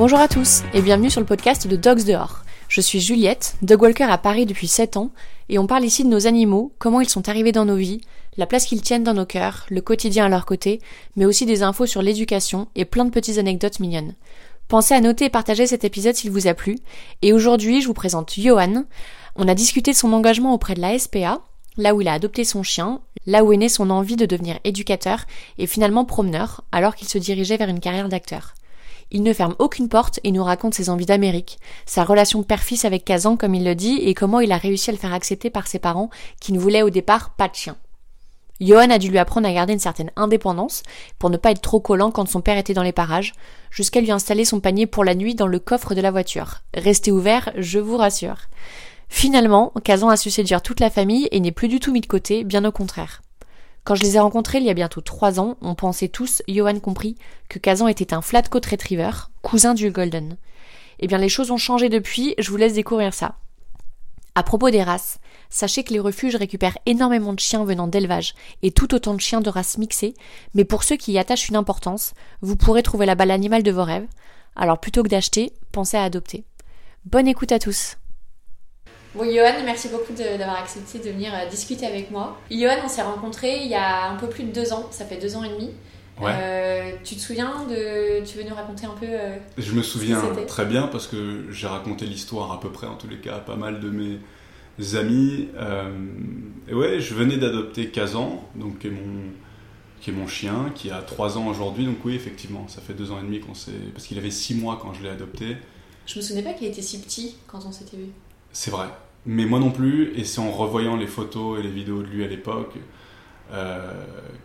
Bonjour à tous et bienvenue sur le podcast de Dogs dehors. Je suis Juliette, dog walker à Paris depuis 7 ans, et on parle ici de nos animaux, comment ils sont arrivés dans nos vies, la place qu'ils tiennent dans nos cœurs, le quotidien à leur côté, mais aussi des infos sur l'éducation et plein de petites anecdotes mignonnes. Pensez à noter et partager cet épisode s'il vous a plu. Et aujourd'hui, je vous présente Johan. On a discuté de son engagement auprès de la SPA, là où il a adopté son chien, là où est née son envie de devenir éducateur et finalement promeneur, alors qu'il se dirigeait vers une carrière d'acteur. Il ne ferme aucune porte et nous raconte ses envies d'Amérique, sa relation père-fils avec Kazan comme il le dit et comment il a réussi à le faire accepter par ses parents qui ne voulaient au départ pas de chien. Johan a dû lui apprendre à garder une certaine indépendance pour ne pas être trop collant quand son père était dans les parages, jusqu'à lui installer son panier pour la nuit dans le coffre de la voiture. Restez ouvert, je vous rassure. Finalement, Kazan a su séduire toute la famille et n'est plus du tout mis de côté, bien au contraire. Quand je les ai rencontrés il y a bientôt trois ans, on pensait tous, Johan compris, que Kazan était un flat coat retriever, cousin du Golden. Eh bien, les choses ont changé depuis, je vous laisse découvrir ça. À propos des races, sachez que les refuges récupèrent énormément de chiens venant d'élevage et tout autant de chiens de races mixées, mais pour ceux qui y attachent une importance, vous pourrez trouver la balle animale de vos rêves. Alors plutôt que d'acheter, pensez à adopter. Bonne écoute à tous. Bon, Johan, merci beaucoup d'avoir accepté de venir euh, discuter avec moi. Johan, on s'est rencontrés il y a un peu plus de deux ans, ça fait deux ans et demi. Ouais. Euh, tu te souviens de. Tu veux nous raconter un peu. euh, Je me souviens très bien parce que j'ai raconté l'histoire à peu près, en tous les cas, à pas mal de mes amis. Euh, et ouais, je venais d'adopter Kazan, donc qui est mon, qui est mon chien, qui a 3 ans aujourd'hui. Donc oui, effectivement, ça fait 2 ans et demi qu'on s'est... Parce qu'il avait 6 mois quand je l'ai adopté. Je me souvenais pas qu'il était si petit quand on s'était vu. C'est vrai. Mais moi non plus, et c'est en revoyant les photos et les vidéos de lui à l'époque euh,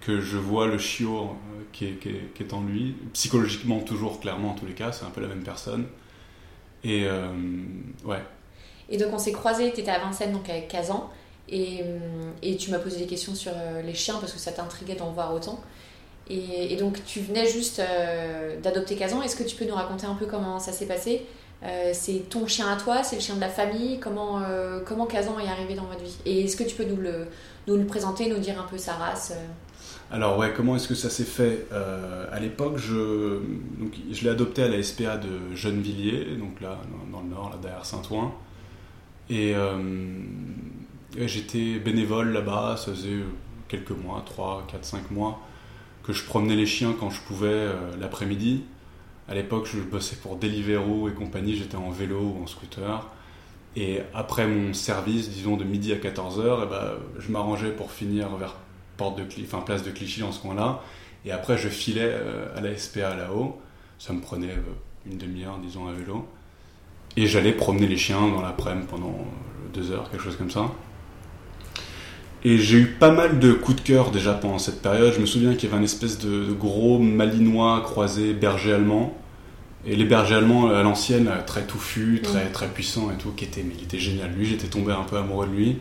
que je vois le chiot euh, qui, est, en lui. Psychologiquement, toujours, clairement, en tous les cas, c'est un peu la même personne. Et euh, ouais, Et donc on s'est croisés, tu étais à Vincennes donc avec Kazan, et, et tu m'as posé des questions sur les chiens parce que ça t'intriguait d'en voir autant. Et, et donc tu venais juste euh, d'adopter Kazan, est-ce que tu peux nous raconter un peu comment ça s'est passé? Euh, C'est ton chien à toi, c'est le chien de la famille, comment, euh, comment Kazan est arrivé dans votre vie? Et est-ce que tu peux nous le, nous le présenter, nous dire un peu sa race euh? Alors ouais, comment est-ce que ça s'est fait? Euh, À l'époque, je, je l'ai adopté à la SPA de Gennevilliers, donc là, dans, le nord, là, derrière Saint-Ouen. Et, euh, j'étais bénévole là-bas, ça faisait quelques mois, 3, 4, 5 mois, que je promenais les chiens quand je pouvais l'après-midi. À l'époque, je bossais pour Deliveroo et compagnie, j'étais en vélo ou en scooter. Et après mon service, disons de midi à 14h, eh ben, je m'arrangeais pour finir vers porte de enfin place de Clichy dans ce coin-là. Et après, je filais euh, à la SPA là-haut. Ça me prenait euh, une demi-heure, disons, à vélo. Et j'allais promener les chiens dans l'après-midi pendant euh, deux heures, quelque chose comme ça. Et j'ai eu pas mal de coups de cœur déjà pendant cette période. Je me souviens qu'il y avait un espèce de, de gros malinois croisé berger allemand. Et les bergers allemands à l'ancienne, euh, très touffus, très, très puissants et tout, qui était, mais il était génial. Lui, j'étais tombé un peu amoureux de lui.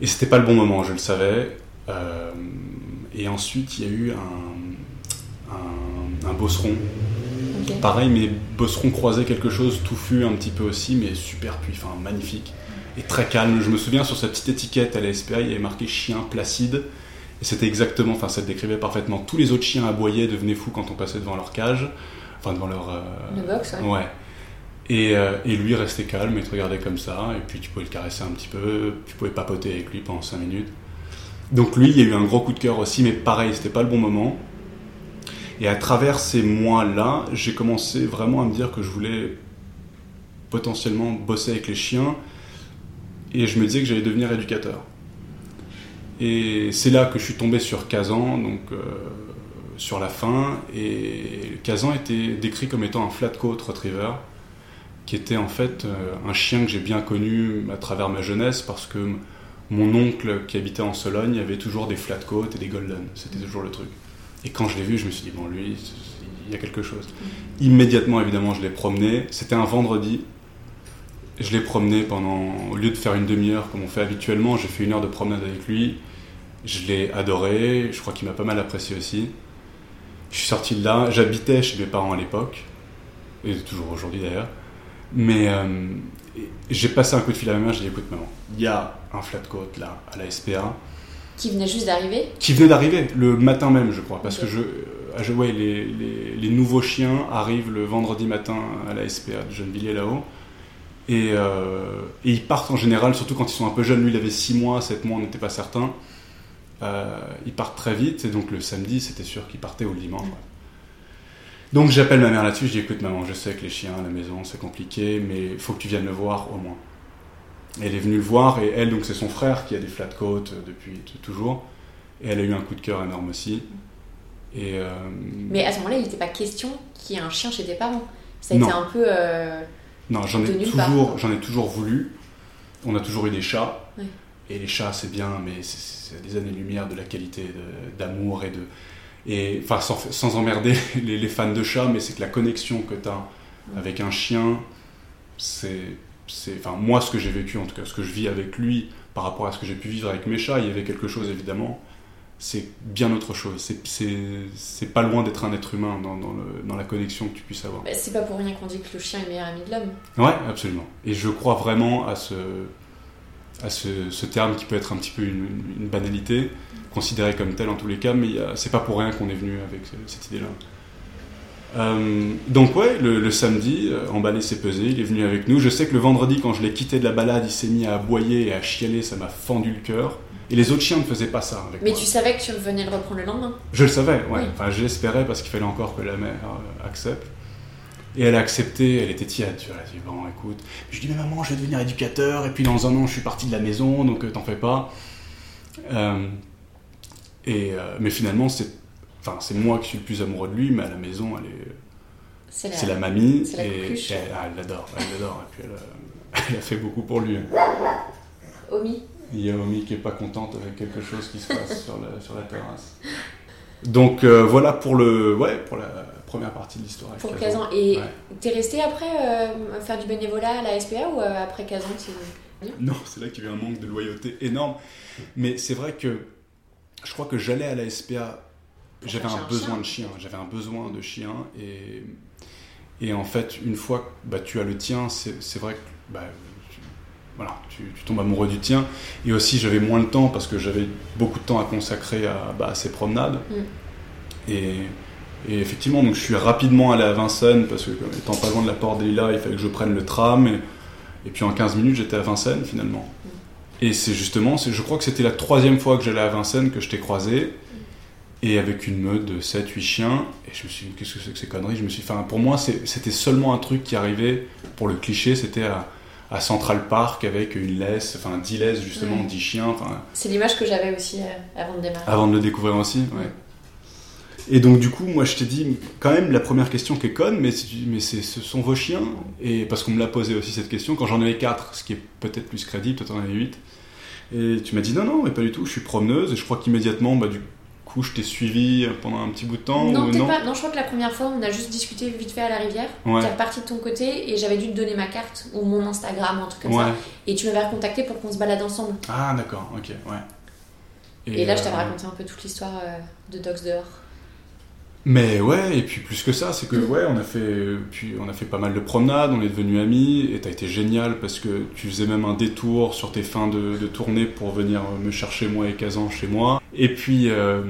Et c'était pas le bon moment, je le savais. Euh, et ensuite, il y a eu un, un, un bosseron. Pareil, mais bosseron croisé quelque chose, touffu un petit peu aussi, mais super puissant, enfin magnifique. Et très calme. Je me souviens sur sa petite étiquette à la SPA, il y avait marqué chien placide. Et c'était exactement, enfin ça décrivait parfaitement. Tous les autres chiens aboyaient, devenaient fous quand on passait devant leur cage. Enfin devant leur. euh, Le box, ouais. Ouais. Et, euh, et lui restait calme et te regardait comme ça, et puis tu pouvais le caresser un petit peu, tu pouvais papoter avec lui pendant 5 minutes. Donc lui, il y a eu un gros coup de cœur aussi, mais pareil, c'était pas le bon moment. Et à travers ces mois-là, j'ai commencé vraiment à me dire que je voulais potentiellement bosser avec les chiens, et je me disais que j'allais devenir éducateur. Et c'est là que je suis tombé sur Kazan, donc euh, sur la fin, et Kazan était décrit comme étant un flat coat retriever, qui était en fait euh, un chien que j'ai bien connu à travers ma jeunesse, parce que mon oncle qui habitait en Sologne avait toujours des flat coats et des golden, c'était toujours le truc. Et quand je l'ai vu, je me suis dit, bon, lui, il y a quelque chose. Immédiatement, évidemment, je l'ai promené. C'était un vendredi. Je l'ai promené pendant, au lieu de faire une demi-heure comme on fait habituellement, j'ai fait une heure de promenade avec lui. Je l'ai adoré. Je crois qu'il m'a pas mal apprécié aussi. Je suis sorti de là. J'habitais chez mes parents à l'époque. Et toujours aujourd'hui d'ailleurs. Mais euh, j'ai passé un coup de fil à ma mère. J'ai dit écoute, maman, il y a un flat coat là, à la SPA. Qui venait juste d'arriver? Qui venait d'arriver, le matin même, je crois. Parce que je, je ouais, les, les, les, nouveaux chiens arrivent le vendredi matin à la SPA de Gennevilliers là-haut. Et, euh, et, ils partent en général, surtout quand ils sont un peu jeunes. Lui, il avait 6 mois, 7 mois, on n'était pas certain. Euh, ils partent très vite. Et donc le samedi, c'était sûr qu'ils partaient ou le dimanche. Ouais. Donc j'appelle ma mère là-dessus. Je dis écoute, maman, je sais que les chiens à la maison, c'est compliqué, mais il faut que tu viennes le voir au moins. Et elle est venue le voir. Et elle, donc c'est son frère qui a des flat coats depuis toujours. Et elle a eu un coup de cœur énorme aussi. Et euh... Mais à ce moment-là, il n'était pas question qu'il y ait un chien chez tes parents. Ça a été un peu. Non, j'en ai, toujours, j'en ai toujours voulu. On a toujours eu des chats. Et les chats, c'est bien, mais c'est des années-lumière de la qualité d'amour et de. Et, enfin, sans, sans emmerder les, les, fans de chats, mais c'est que la connexion que tu as avec un chien, c'est. Enfin, moi, ce que j'ai vécu, en tout cas, ce que je vis avec lui par rapport à ce que j'ai pu vivre avec mes chats, il y avait quelque chose évidemment c'est bien autre chose. C'est pas loin d'être un être humain dans, dans, le, dans, la connexion que tu puisses avoir. Bah, c'est pas pour rien qu'on dit que le chien est meilleur ami de l'homme. Ouais, absolument. Et je crois vraiment à ce, à ce, ce terme qui peut être un petit peu une, une, banalité, considéré comme tel en tous les cas, mais c'est pas pour rien qu'on est venu avec cette idée-là. Euh, donc ouais, le, le samedi, euh, emballé s'est pesé, il est venu avec nous. Je sais que le vendredi, quand je l'ai quitté de la balade, il s'est mis à aboyer et à chialer, ça m'a fendu le cœur. Et les autres chiens ne faisaient pas ça. Avec Mais moi. tu savais que tu venais le reprendre le lendemain Je le savais, ouais. Oui. Enfin, j'espérais parce qu'il fallait encore que la mère euh, accepte. Et elle a accepté, elle était tiède. Tu vois, elle a dit Bon, écoute. Je lui dis Mais maman, je vais devenir éducateur. Et puis dans un an, je suis parti de la maison, donc euh, t'en fais pas. Euh, et, euh, mais finalement, c'est enfin, moi qui suis le plus amoureux de lui, mais à la maison, elle est. C'est la, la mamie. c'est la et elle, ah, elle l'adore. Elle l'adore. Et puis elle a, elle a fait beaucoup pour lui. Omi? Il y a Omi qui est pas contente avec quelque chose qui se passe sur, la, sur la terrasse. Donc euh, voilà pour le ouais pour la première partie de l'histoire. pour Kazan. Kazan. Et Ouais. t'es resté après euh, faire du bénévolat à la SPA ou euh, après Kazan tu- Non, c'est là qu'il y a eu un manque de loyauté énorme. Mais c'est vrai que je crois que j'allais à la SPA, j'avais un un besoin chien. de chien, j'avais un besoin de chien et et en fait une fois que bah, tu as le tien, c'est c'est vrai que bah, voilà, tu, tu tombes amoureux du tien. Et aussi j'avais moins le temps parce que j'avais beaucoup de temps à consacrer à, bah, à ces promenades. Mm. Et, et effectivement, donc je suis rapidement allé à Vincennes parce que étant pas loin de la porte des Lilas, il fallait que je prenne le tram. Et, et puis en 15 minutes, j'étais à Vincennes finalement. Et c'est justement, je crois que c'était la troisième fois que j'allais à Vincennes que je t'ai croisé. Et avec une meute de 7-8 chiens. Et je me suis dit, qu'est-ce que c'est que ces conneries? Je me suis pour moi, c'était seulement un truc qui arrivait, pour le cliché, c'était à, à Central Park avec une laisse, enfin 10 laisses justement, Ouais. 10 chiens. C'est l'image que j'avais aussi euh, avant de démarrer. avant de le découvrir aussi, ouais. Et donc du coup, moi je t'ai dit, quand même, la première question qui est conne, mais, mais c'est, ce sont vos chiens Et parce qu'on me l'a posé aussi cette question, quand j'en avais 4, ce qui est peut-être plus crédible, toi t'en avais 8. Et tu m'as dit non, non, mais pas du tout, je suis promeneuse, et je crois qu'immédiatement, bah du coup, je t'ai suivi pendant un petit bout de temps. Non, ou peut-être pas. Non, je crois que la première fois, on a juste discuté vite fait à la rivière. Ouais. T'es reparti de ton côté et j'avais dû te donner ma carte ou mon Instagram, un truc comme Ouais. ça. Et tu m'avais recontacté pour qu'on se balade ensemble. Ah d'accord, ok, ouais. Et, là, je t'avais euh, raconté un peu toute l'histoire euh, de Dogs dehors. Mais ouais, et puis plus que ça, c'est que ouais, on a fait, puis on a fait pas mal de promenades, on est devenus amis, et t'as été génial parce que tu faisais même un détour sur tes fins de, de tournée pour venir me chercher moi et Kazan chez moi. Et puis, euh,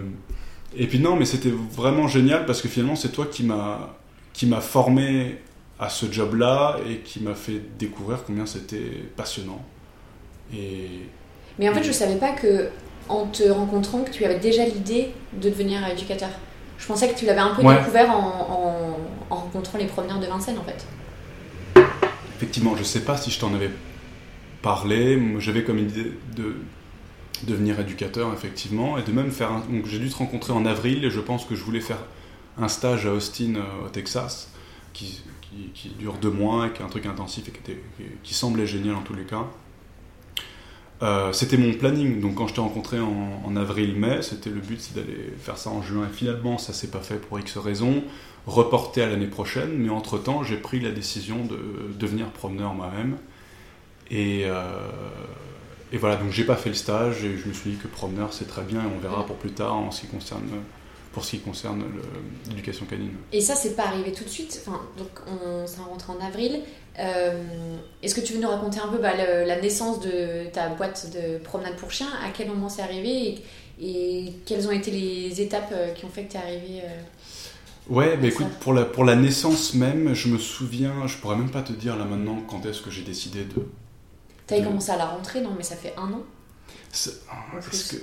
et puis non, mais c'était vraiment génial parce que finalement c'est toi qui m'a, qui m'a formé à ce job-là et qui m'a fait découvrir combien c'était passionnant. Et Mais en fait, je savais pas que en te rencontrant, que tu avais déjà l'idée de devenir éducateur. Je pensais que tu l'avais un peu Ouais. découvert en, en- en rencontrant les promeneurs de Vincennes, en fait. Effectivement, je sais pas si je t'en avais parlé. J'avais comme idée de devenir éducateur, effectivement, et de même faire. Un... Donc, j'ai dû te rencontrer en avril, et je pense que je voulais faire un stage à Austin, euh, au Texas, qui, qui, qui dure deux mois, et qui est un truc intensif et qui, était- qui- qui semblait génial en tous les cas. Euh, c'était mon planning, donc quand je t'ai rencontré en, avril-mai, c'était le but, c'est d'aller faire ça en juin. Et finalement, ça s'est pas fait pour X raisons, reporté à l'année prochaine, mais entre-temps, j'ai pris la décision de devenir promeneur moi-même. Et, euh, et voilà, donc j'ai pas fait le stage, et je me suis dit que promeneur c'est très bien, et on verra pour plus tard en ce qui concerne pour ce qui concerne l'éducation canine. Et ça, c'est pas arrivé tout de suite. Enfin, donc, on s'est rencontré en avril. Euh, est-ce que tu veux nous raconter un peu bah, la naissance de ta boîte de promenade pour chiens? À quel moment c'est arrivé et, quelles ont été les étapes euh, qui ont fait que tu es arrivé euh, Ouais, bah écoute, pour la, pour la naissance même, je me souviens, je pourrais même pas te dire là maintenant quand est-ce que j'ai décidé de. T'avais commencé à la rentrée, non Mais ça fait un an que...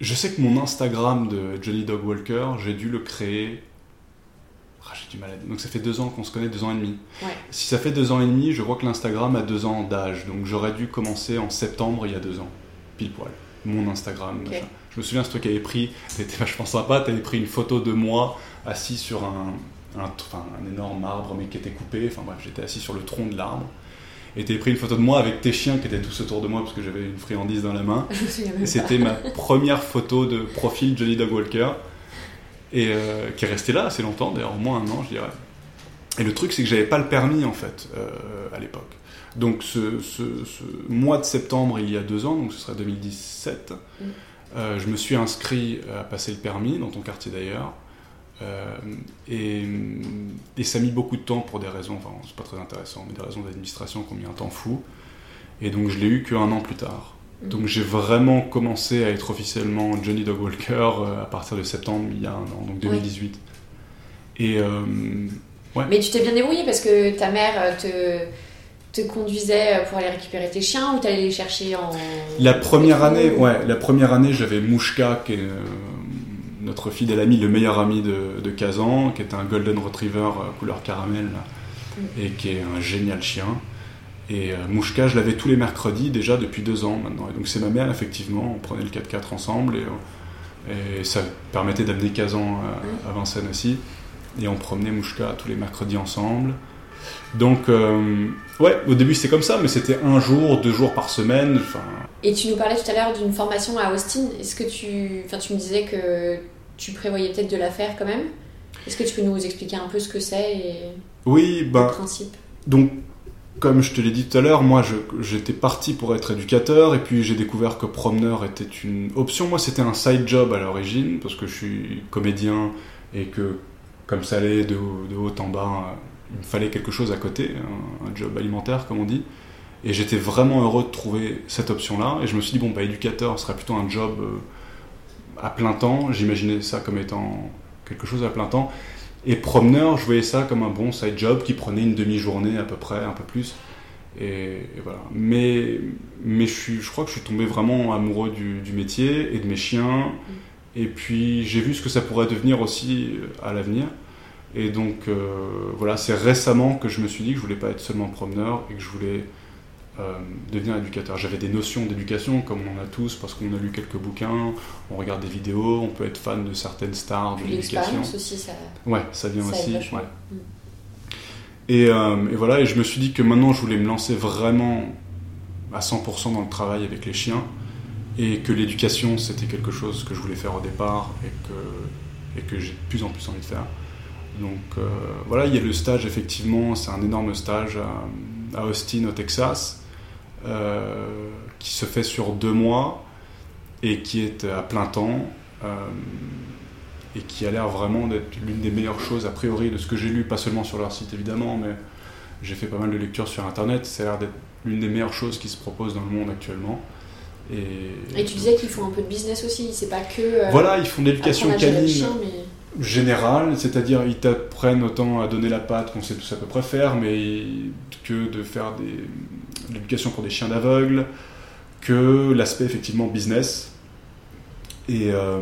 Je sais que mon Instagram de Johnny Dog Walker, j'ai dû le créer ah, j'ai du mal à. Donc ça fait deux ans qu'on se connaît, deux ans et demi. Si ça fait deux ans et demi, je vois que l'Instagram a deux ans d'âge. Donc j'aurais dû commencer en septembre il y a deux ans, pile poil. Mon Instagram. Je me souviens, c'est toi qui avais pris, c'était vachement sympa, tu avais pris une photo de moi assis sur un, un, un énorme arbre mais qui était coupé. Enfin bref, j'étais assis sur le tronc de l'arbre. Et avais pris une photo de moi avec tes chiens qui étaient tous autour de moi parce que j'avais une friandise dans la main. Et c'était ma première photo de profil Johnny Dog Walker et euh, qui est resté là assez longtemps, d'ailleurs au moins un an, je dirais. Et le truc, c'est que j'avais pas le permis en fait euh, à l'époque. Donc ce, ce, mois de septembre, il y a deux ans, donc ce serait 2017, mm. euh, je me suis inscrit à passer le permis dans ton quartier d'ailleurs. Et, et, ça a mis beaucoup de temps pour des raisons, enfin c'est pas très intéressant, mais des raisons d'administration qui ont mis un temps fou. Et donc je l'ai eu qu'un an plus tard. Donc j'ai vraiment commencé à être officiellement Johnny Dog Walker euh, à partir de septembre il y a un an, donc 2018. Et euh, ouais. Mais tu t'es bien débrouillé parce que ta mère euh, te, te conduisait pour aller récupérer tes chiens ou t'allais les chercher en La première année, ouais, la première année j'avais Mouchka qui est notre fidèle ami, le meilleur ami de, de Kazan, qui est un golden retriever couleur caramel mm. et qui est un génial chien. Et euh, Mouchka, je l'avais tous les mercredis déjà depuis deux ans maintenant. Et donc c'est ma mère, effectivement, on prenait le 4x4 ensemble et, euh, et ça permettait d'amener Kazan à, Vincennes aussi. Et on promenait Mouchka tous les mercredis ensemble. Donc, euh, ouais, au début c'était comme ça, mais c'était un jour, deux jours par semaine. Et tu nous parlais tout à l'heure d'une formation à Austin. Est-ce que tu. Enfin, tu me disais que tu prévoyais peut-être de la faire quand même? Est-ce que tu peux nous expliquer un peu ce que c'est et oui, ben, le principe? Donc, comme je te l'ai dit tout à l'heure, moi j'étais parti pour être éducateur et puis j'ai découvert que promeneur était une option. Moi c'était un side job à l'origine parce que je suis comédien et que comme ça allait de, haut en bas, il me fallait quelque chose à côté, un, job alimentaire comme on dit. Et j'étais vraiment heureux de trouver cette option-là. Et je me suis dit, bon, bah, éducateur serait plutôt un job euh, à plein temps. J'imaginais ça comme étant quelque chose à plein temps. Et promeneur, je voyais ça comme un bon side job qui prenait une demi-journée à peu près, un peu plus. Et, voilà. Mais, mais je, suis, je crois que je suis tombé vraiment amoureux du, métier et de mes chiens. Mm. Et puis j'ai vu ce que ça pourrait devenir aussi à l'avenir. Et donc euh, voilà, c'est récemment que je me suis dit que je voulais pas être seulement promeneur et que je voulais euh, devenir éducateur. J'avais des notions d'éducation, comme on en a tous, parce qu'on a lu quelques bouquins, on regarde des vidéos, on peut être fan de certaines stars de l'éducation. aussi, ça. Ouais, ça vient aussi. Mm. Et, euh, et, voilà, et je me suis dit que maintenant je voulais me lancer vraiment à 100% dans le travail avec les chiens, et que l'éducation c'était quelque chose que je voulais faire au départ et que, et que j'ai de plus en plus envie de faire. Donc euh, voilà, il y a le stage, effectivement, c'est un énorme stage à Austin, au Texas. Euh, qui se fait sur deux mois et qui est à plein temps euh, et qui a l'air vraiment d'être l'une des meilleures choses a priori de ce que j'ai lu, pas seulement sur leur site évidemment, mais j'ai fait pas mal de lectures sur internet, ça a l'air d'être l'une des meilleures choses qui se proposent dans le monde actuellement. Et, et tu disais qu'ils font un peu de business aussi, c'est pas que. Euh, voilà, ils font de l'éducation canine générale, c'est-à-dire ils t'apprennent autant à donner la patte qu'on sait tous à peu près faire, mais que de faire des, l'éducation pour des chiens d'aveugles, que l'aspect effectivement business. Et, euh,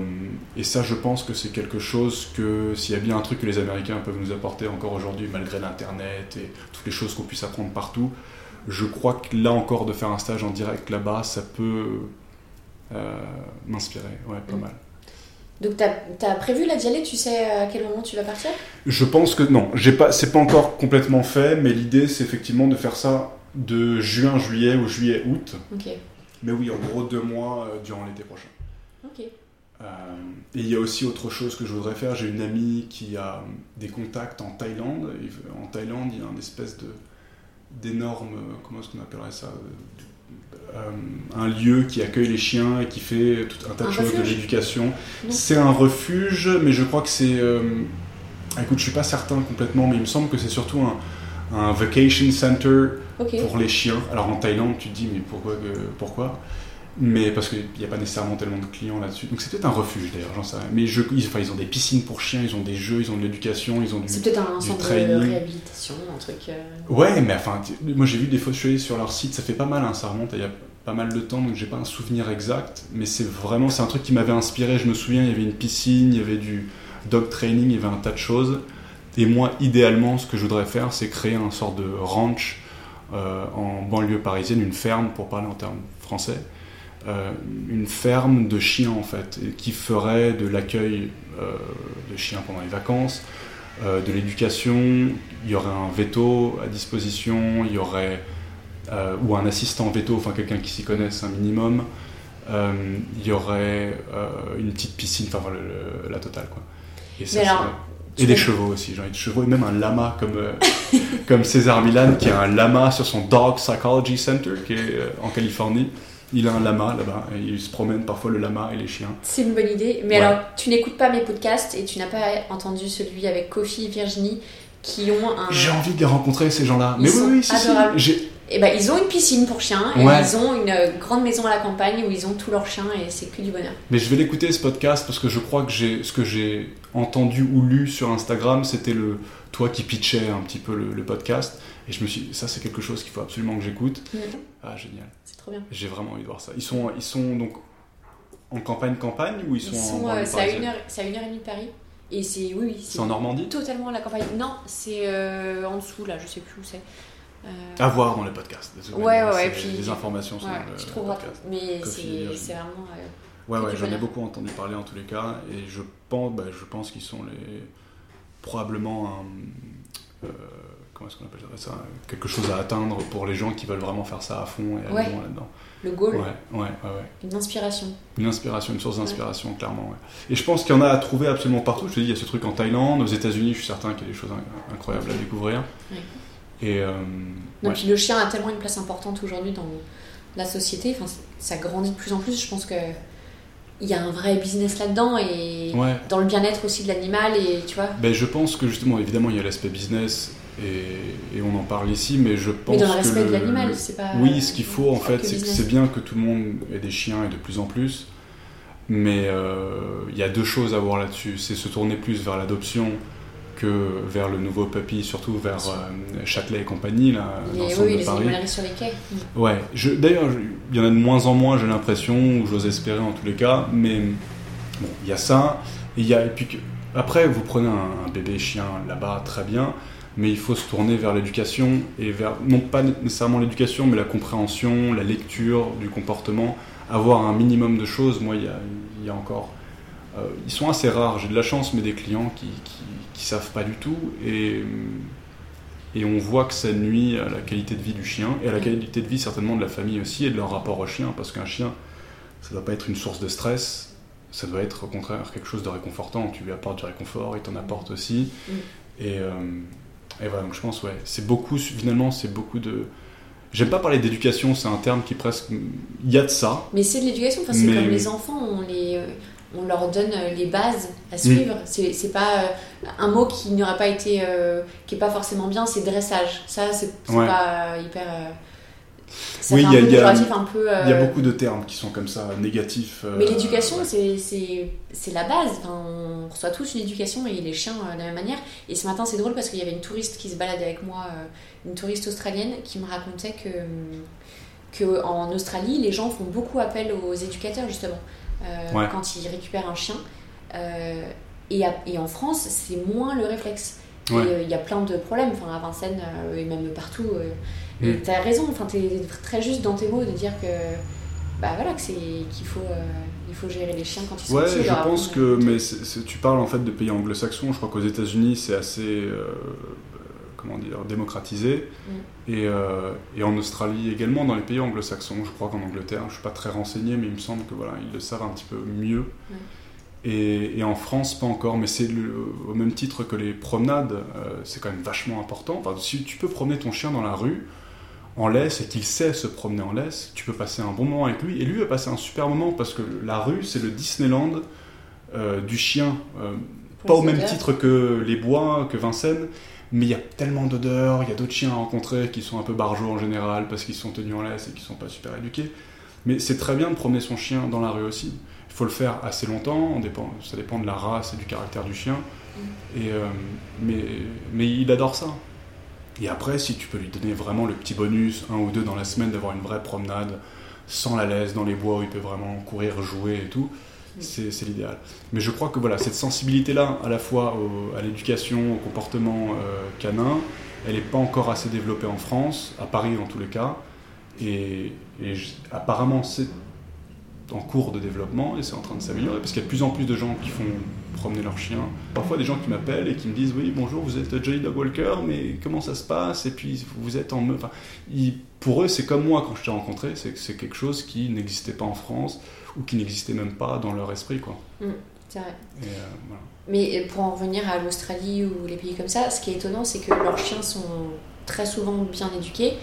et, ça, je pense que c'est quelque chose que, s'il y a bien un truc que les Américains peuvent nous apporter encore aujourd'hui, malgré l'Internet et toutes les choses qu'on puisse apprendre partout, je crois que là encore, de faire un stage en direct là-bas, ça peut euh, m'inspirer, ouais, pas mm. mal. Donc, tu as, prévu là d'y aller Tu sais à quel moment tu vas partir? Je pense que non. Pas, c'est pas encore complètement fait, mais l'idée, c'est effectivement de faire ça de juin, juillet ou juillet, août. Mais oui, en gros, deux mois euh, durant l'été prochain. Euh, et il y a aussi autre chose que je voudrais faire. J'ai une amie qui a des contacts en Thaïlande. En Thaïlande, il y a une espèce de d'énorme, comment est-ce qu'on appellerait ça? Un lieu qui accueille les chiens et qui fait tout un tas de choses, de refuge l'éducation. C'est un refuge, mais je crois que c'est. euh, écoute, je suis pas certain complètement, mais il me semble que c'est surtout un, un vacation center pour les chiens. Alors en Thaïlande, tu te dis, mais pourquoi, pourquoi? Mais parce qu'il n'y a pas nécessairement tellement de clients là-dessus. Donc c'est peut-être un refuge d'ailleurs, j'en sais rien. Mais je, ils, enfin, ils ont des piscines pour chiens, ils ont des jeux, ils ont de l'éducation, ils ont du. C'est peut-être un centre de réhabilitation, un truc. euh, Ouais, mais enfin, moi j'ai vu des allé sur leur site, ça fait pas mal, hein, ça remonte il y a pas mal de temps, donc j'ai pas un souvenir exact, mais c'est vraiment, c'est un truc qui m'avait inspiré. Je me souviens, il y avait une piscine, il y avait du dog training, il y avait un tas de choses. Et moi, idéalement, ce que je voudrais faire, c'est créer un sort de ranch euh, en banlieue parisienne, une ferme, pour parler en termes français, une ferme de chiens en fait, qui ferait de l'accueil euh, de chiens pendant les vacances, euh, de l'éducation, il y aurait un veto à disposition, il y aurait euh, ou un assistant veto, enfin quelqu'un qui s'y connaisse un minimum. Euh, il y aurait euh, une petite piscine, enfin voilà, le- la totale quoi. Et, ça, alors, des chevaux aussi, genre des chevaux et même un lama comme euh, comme César Milan qui a un lama sur son Dog Psychology Center qui est euh, en Californie. Il a un lama là-bas et il se promène parfois le lama et les chiens. C'est une bonne idée. Mais Ouais. alors, tu n'écoutes pas mes podcasts et tu n'as pas entendu celui avec Kofi et Virginie qui ont un. J'ai envie de les rencontrer ces gens-là. Ils Mais sont oui, oui, si, adorables. J'ai- Eh ben, ils ont une piscine pour chiens et Ouais. ils ont une euh, grande maison à la campagne où ils ont tous leurs chiens et c'est que du bonheur. Mais je vais l'écouter ce podcast parce que je crois que j'ai ce que j'ai entendu ou lu sur Instagram, c'était le toi qui pitchais un petit peu le, le podcast et je me suis dit, ça c'est quelque chose qu'il faut absolument que j'écoute. Ah génial. C'est trop bien. J'ai vraiment envie de voir ça. Ils sont ils sont donc en campagne campagne ou ils sont, Ils en sont, banlieue euh, c'est à une heure, c'est à une heure et demie de Paris. Et c'est oui, oui, C'est en Normandie? Totalement la campagne. Non, c'est euh, en dessous là, je sais plus où c'est. Euh, À voir dans le podcast. désolé, Ouais, ouais, ouais, puis- les informations sont ouais, dans le, tu trouveras. podcast. Mais c'est vraiment. Ouais, ouais, j'en ai beaucoup entendu parler en tous les cas, et je pense, bah, je pense qu'ils sont les probablement un, euh, comment est-ce qu'on appelle ça, quelque chose à atteindre pour les gens qui veulent vraiment faire ça à fond et aller Ouais. loin là-dedans. le goal, Ouais, ouais, une inspiration. Une inspiration, une source d'inspiration, clairement. Et je pense qu'il y en a à trouver absolument partout. Je te dis, il y a ce truc en Thaïlande, aux États-Unis, je suis certain qu'il y a des choses in- incroyables à découvrir. Et euh, puis le chien a tellement une place importante aujourd'hui dans la société. Enfin, ça grandit de plus en plus. Je pense que il y a un vrai business là-dedans et Ouais. dans le bien-être aussi de l'animal et tu vois. Ben, je pense que justement, évidemment, il y a l'aspect business et, et on en parle ici, mais je pense Mais dans le que respect de le- l'animal, c'est pas. Oui, ce qu'il faut en fait, que c'est que c'est bien que tout le monde ait des chiens et de plus en plus, mais euh, il y a deux choses à voir là-dessus. C'est se tourner plus vers l'adoption que vers le nouveau puppy, surtout vers euh, Châtelet et compagnie, là, Les, dans le oui, centre oui, de les Paris. sur les quais. Ouais, d'ailleurs, il y en a de moins en moins, j'ai l'impression, ou j'ose espérer en tous les cas, mais bon, il y a ça, et, il y a, et puis que- après, vous prenez un, un bébé chien là-bas, très bien, mais il faut se tourner vers l'éducation, et vers, non pas nécessairement l'éducation, mais la compréhension, la lecture du comportement, avoir un minimum de choses. Moi, il y a, il y a encore. euh, ils sont assez rares, j'ai de la chance, mais des clients qui, qui, qui savent pas du tout, et. Et on voit que ça nuit à la qualité de vie du chien et à la qualité de vie certainement de la famille aussi et de leur rapport au chien parce qu'un chien, ça ne doit pas être une source de stress, ça doit être au contraire quelque chose de réconfortant. Tu lui apportes du réconfort, il t'en apporte aussi. Et, euh, et voilà, donc je pense, ouais, c'est beaucoup, finalement, c'est beaucoup de. J'aime pas parler d'éducation, c'est un terme qui presque. Il y a de ça. Mais c'est de l'éducation. Enfin, c'est Mais- comme les enfants, on les. euh, On leur donne euh, les bases à suivre. C'est c'est pas euh, un mot qui n'aurait pas été, euh, qui est pas forcément bien, c'est dressage. Ça, c'est Ouais. pas hyper. euh, ça Oui, il y a- y euh, y beaucoup de termes qui sont comme ça, négatifs. euh, Mais l'éducation, ouais. c'est- la base. Enfin, on reçoit tous une éducation et les chiens euh, de la même manière. Et ce matin, c'est drôle parce qu'il y avait une touriste qui se baladait avec moi, euh, une touriste australienne, qui me racontait que, que en Australie, les gens font beaucoup appel aux éducateurs justement euh, Ouais. quand ils récupèrent un chien. Euh, et, à- et en France, c'est moins le réflexe. Ouais. euh, il y a plein de problèmes, enfin, à Vincennes et même partout. Euh, et Mm. tu as raison, enfin, tu es très juste dans tes mots de dire que bah voilà que c'est qu'il faut euh, il faut gérer les chiens quand ils sont Ouais, petits, je pense que, à mais tu parles en fait de pays anglo-saxons. Je crois qu'aux États-Unis c'est assez, euh, comment dire, démocratisé, Mm. et, euh, et en Australie également dans les pays anglo-saxons. Je crois qu'en Angleterre, je suis pas très renseigné, mais il me semble que voilà, ils le savent un petit peu mieux. Mm. Et, et en France, pas encore, mais c'est au même titre que les promenades, euh, c'est quand même vachement important. Enfin, si tu peux promener ton chien dans la rue, en laisse et qu'il sait se promener en laisse, tu peux passer un bon moment avec lui. Et lui va passer un super moment parce que la rue, c'est le Disneyland euh, du chien. Euh, pas au même titre que les bois, que Vincennes, mais il y a tellement d'odeurs, il y a d'autres chiens à rencontrer qui sont un peu barjots en général parce qu'ils sont tenus en laisse et qui sont pas super éduqués. Mais c'est très bien de promener son chien dans la rue aussi. Il faut le faire assez longtemps, dépend, ça dépend de la race et du caractère du chien. Mm. Et, euh, mais, mais il adore ça. Et après, si tu peux lui donner vraiment le petit bonus, un ou deux dans la semaine, d'avoir une vraie promenade sans la laisse dans les bois où il peut vraiment courir, jouer et tout, mm. c'est l'idéal. Mais je crois que voilà, cette sensibilité-là, à la fois à l'éducation, au comportement euh, canin, elle n'est pas encore assez développée en France, à Paris en tous les cas. Et, apparemment, c'est en cours de développement et c'est en train de s'améliorer parce qu'il y a de plus en plus de gens qui font promener leurs chiens. Parfois des gens qui m'appellent et qui me disent oui bonjour vous êtes Jolly Dog Walker mais comment ça se passe? Et puis vous êtes en enfin, pour eux c'est comme moi quand je t'ai rencontré c'est quelque chose qui n'existait pas en France ou qui n'existait même pas dans leur esprit quoi. Mmh, c'est vrai. Euh, mais pour en revenir à l'Australie ou les pays comme ça, ce qui est étonnant c'est que leurs chiens sont très souvent bien éduqués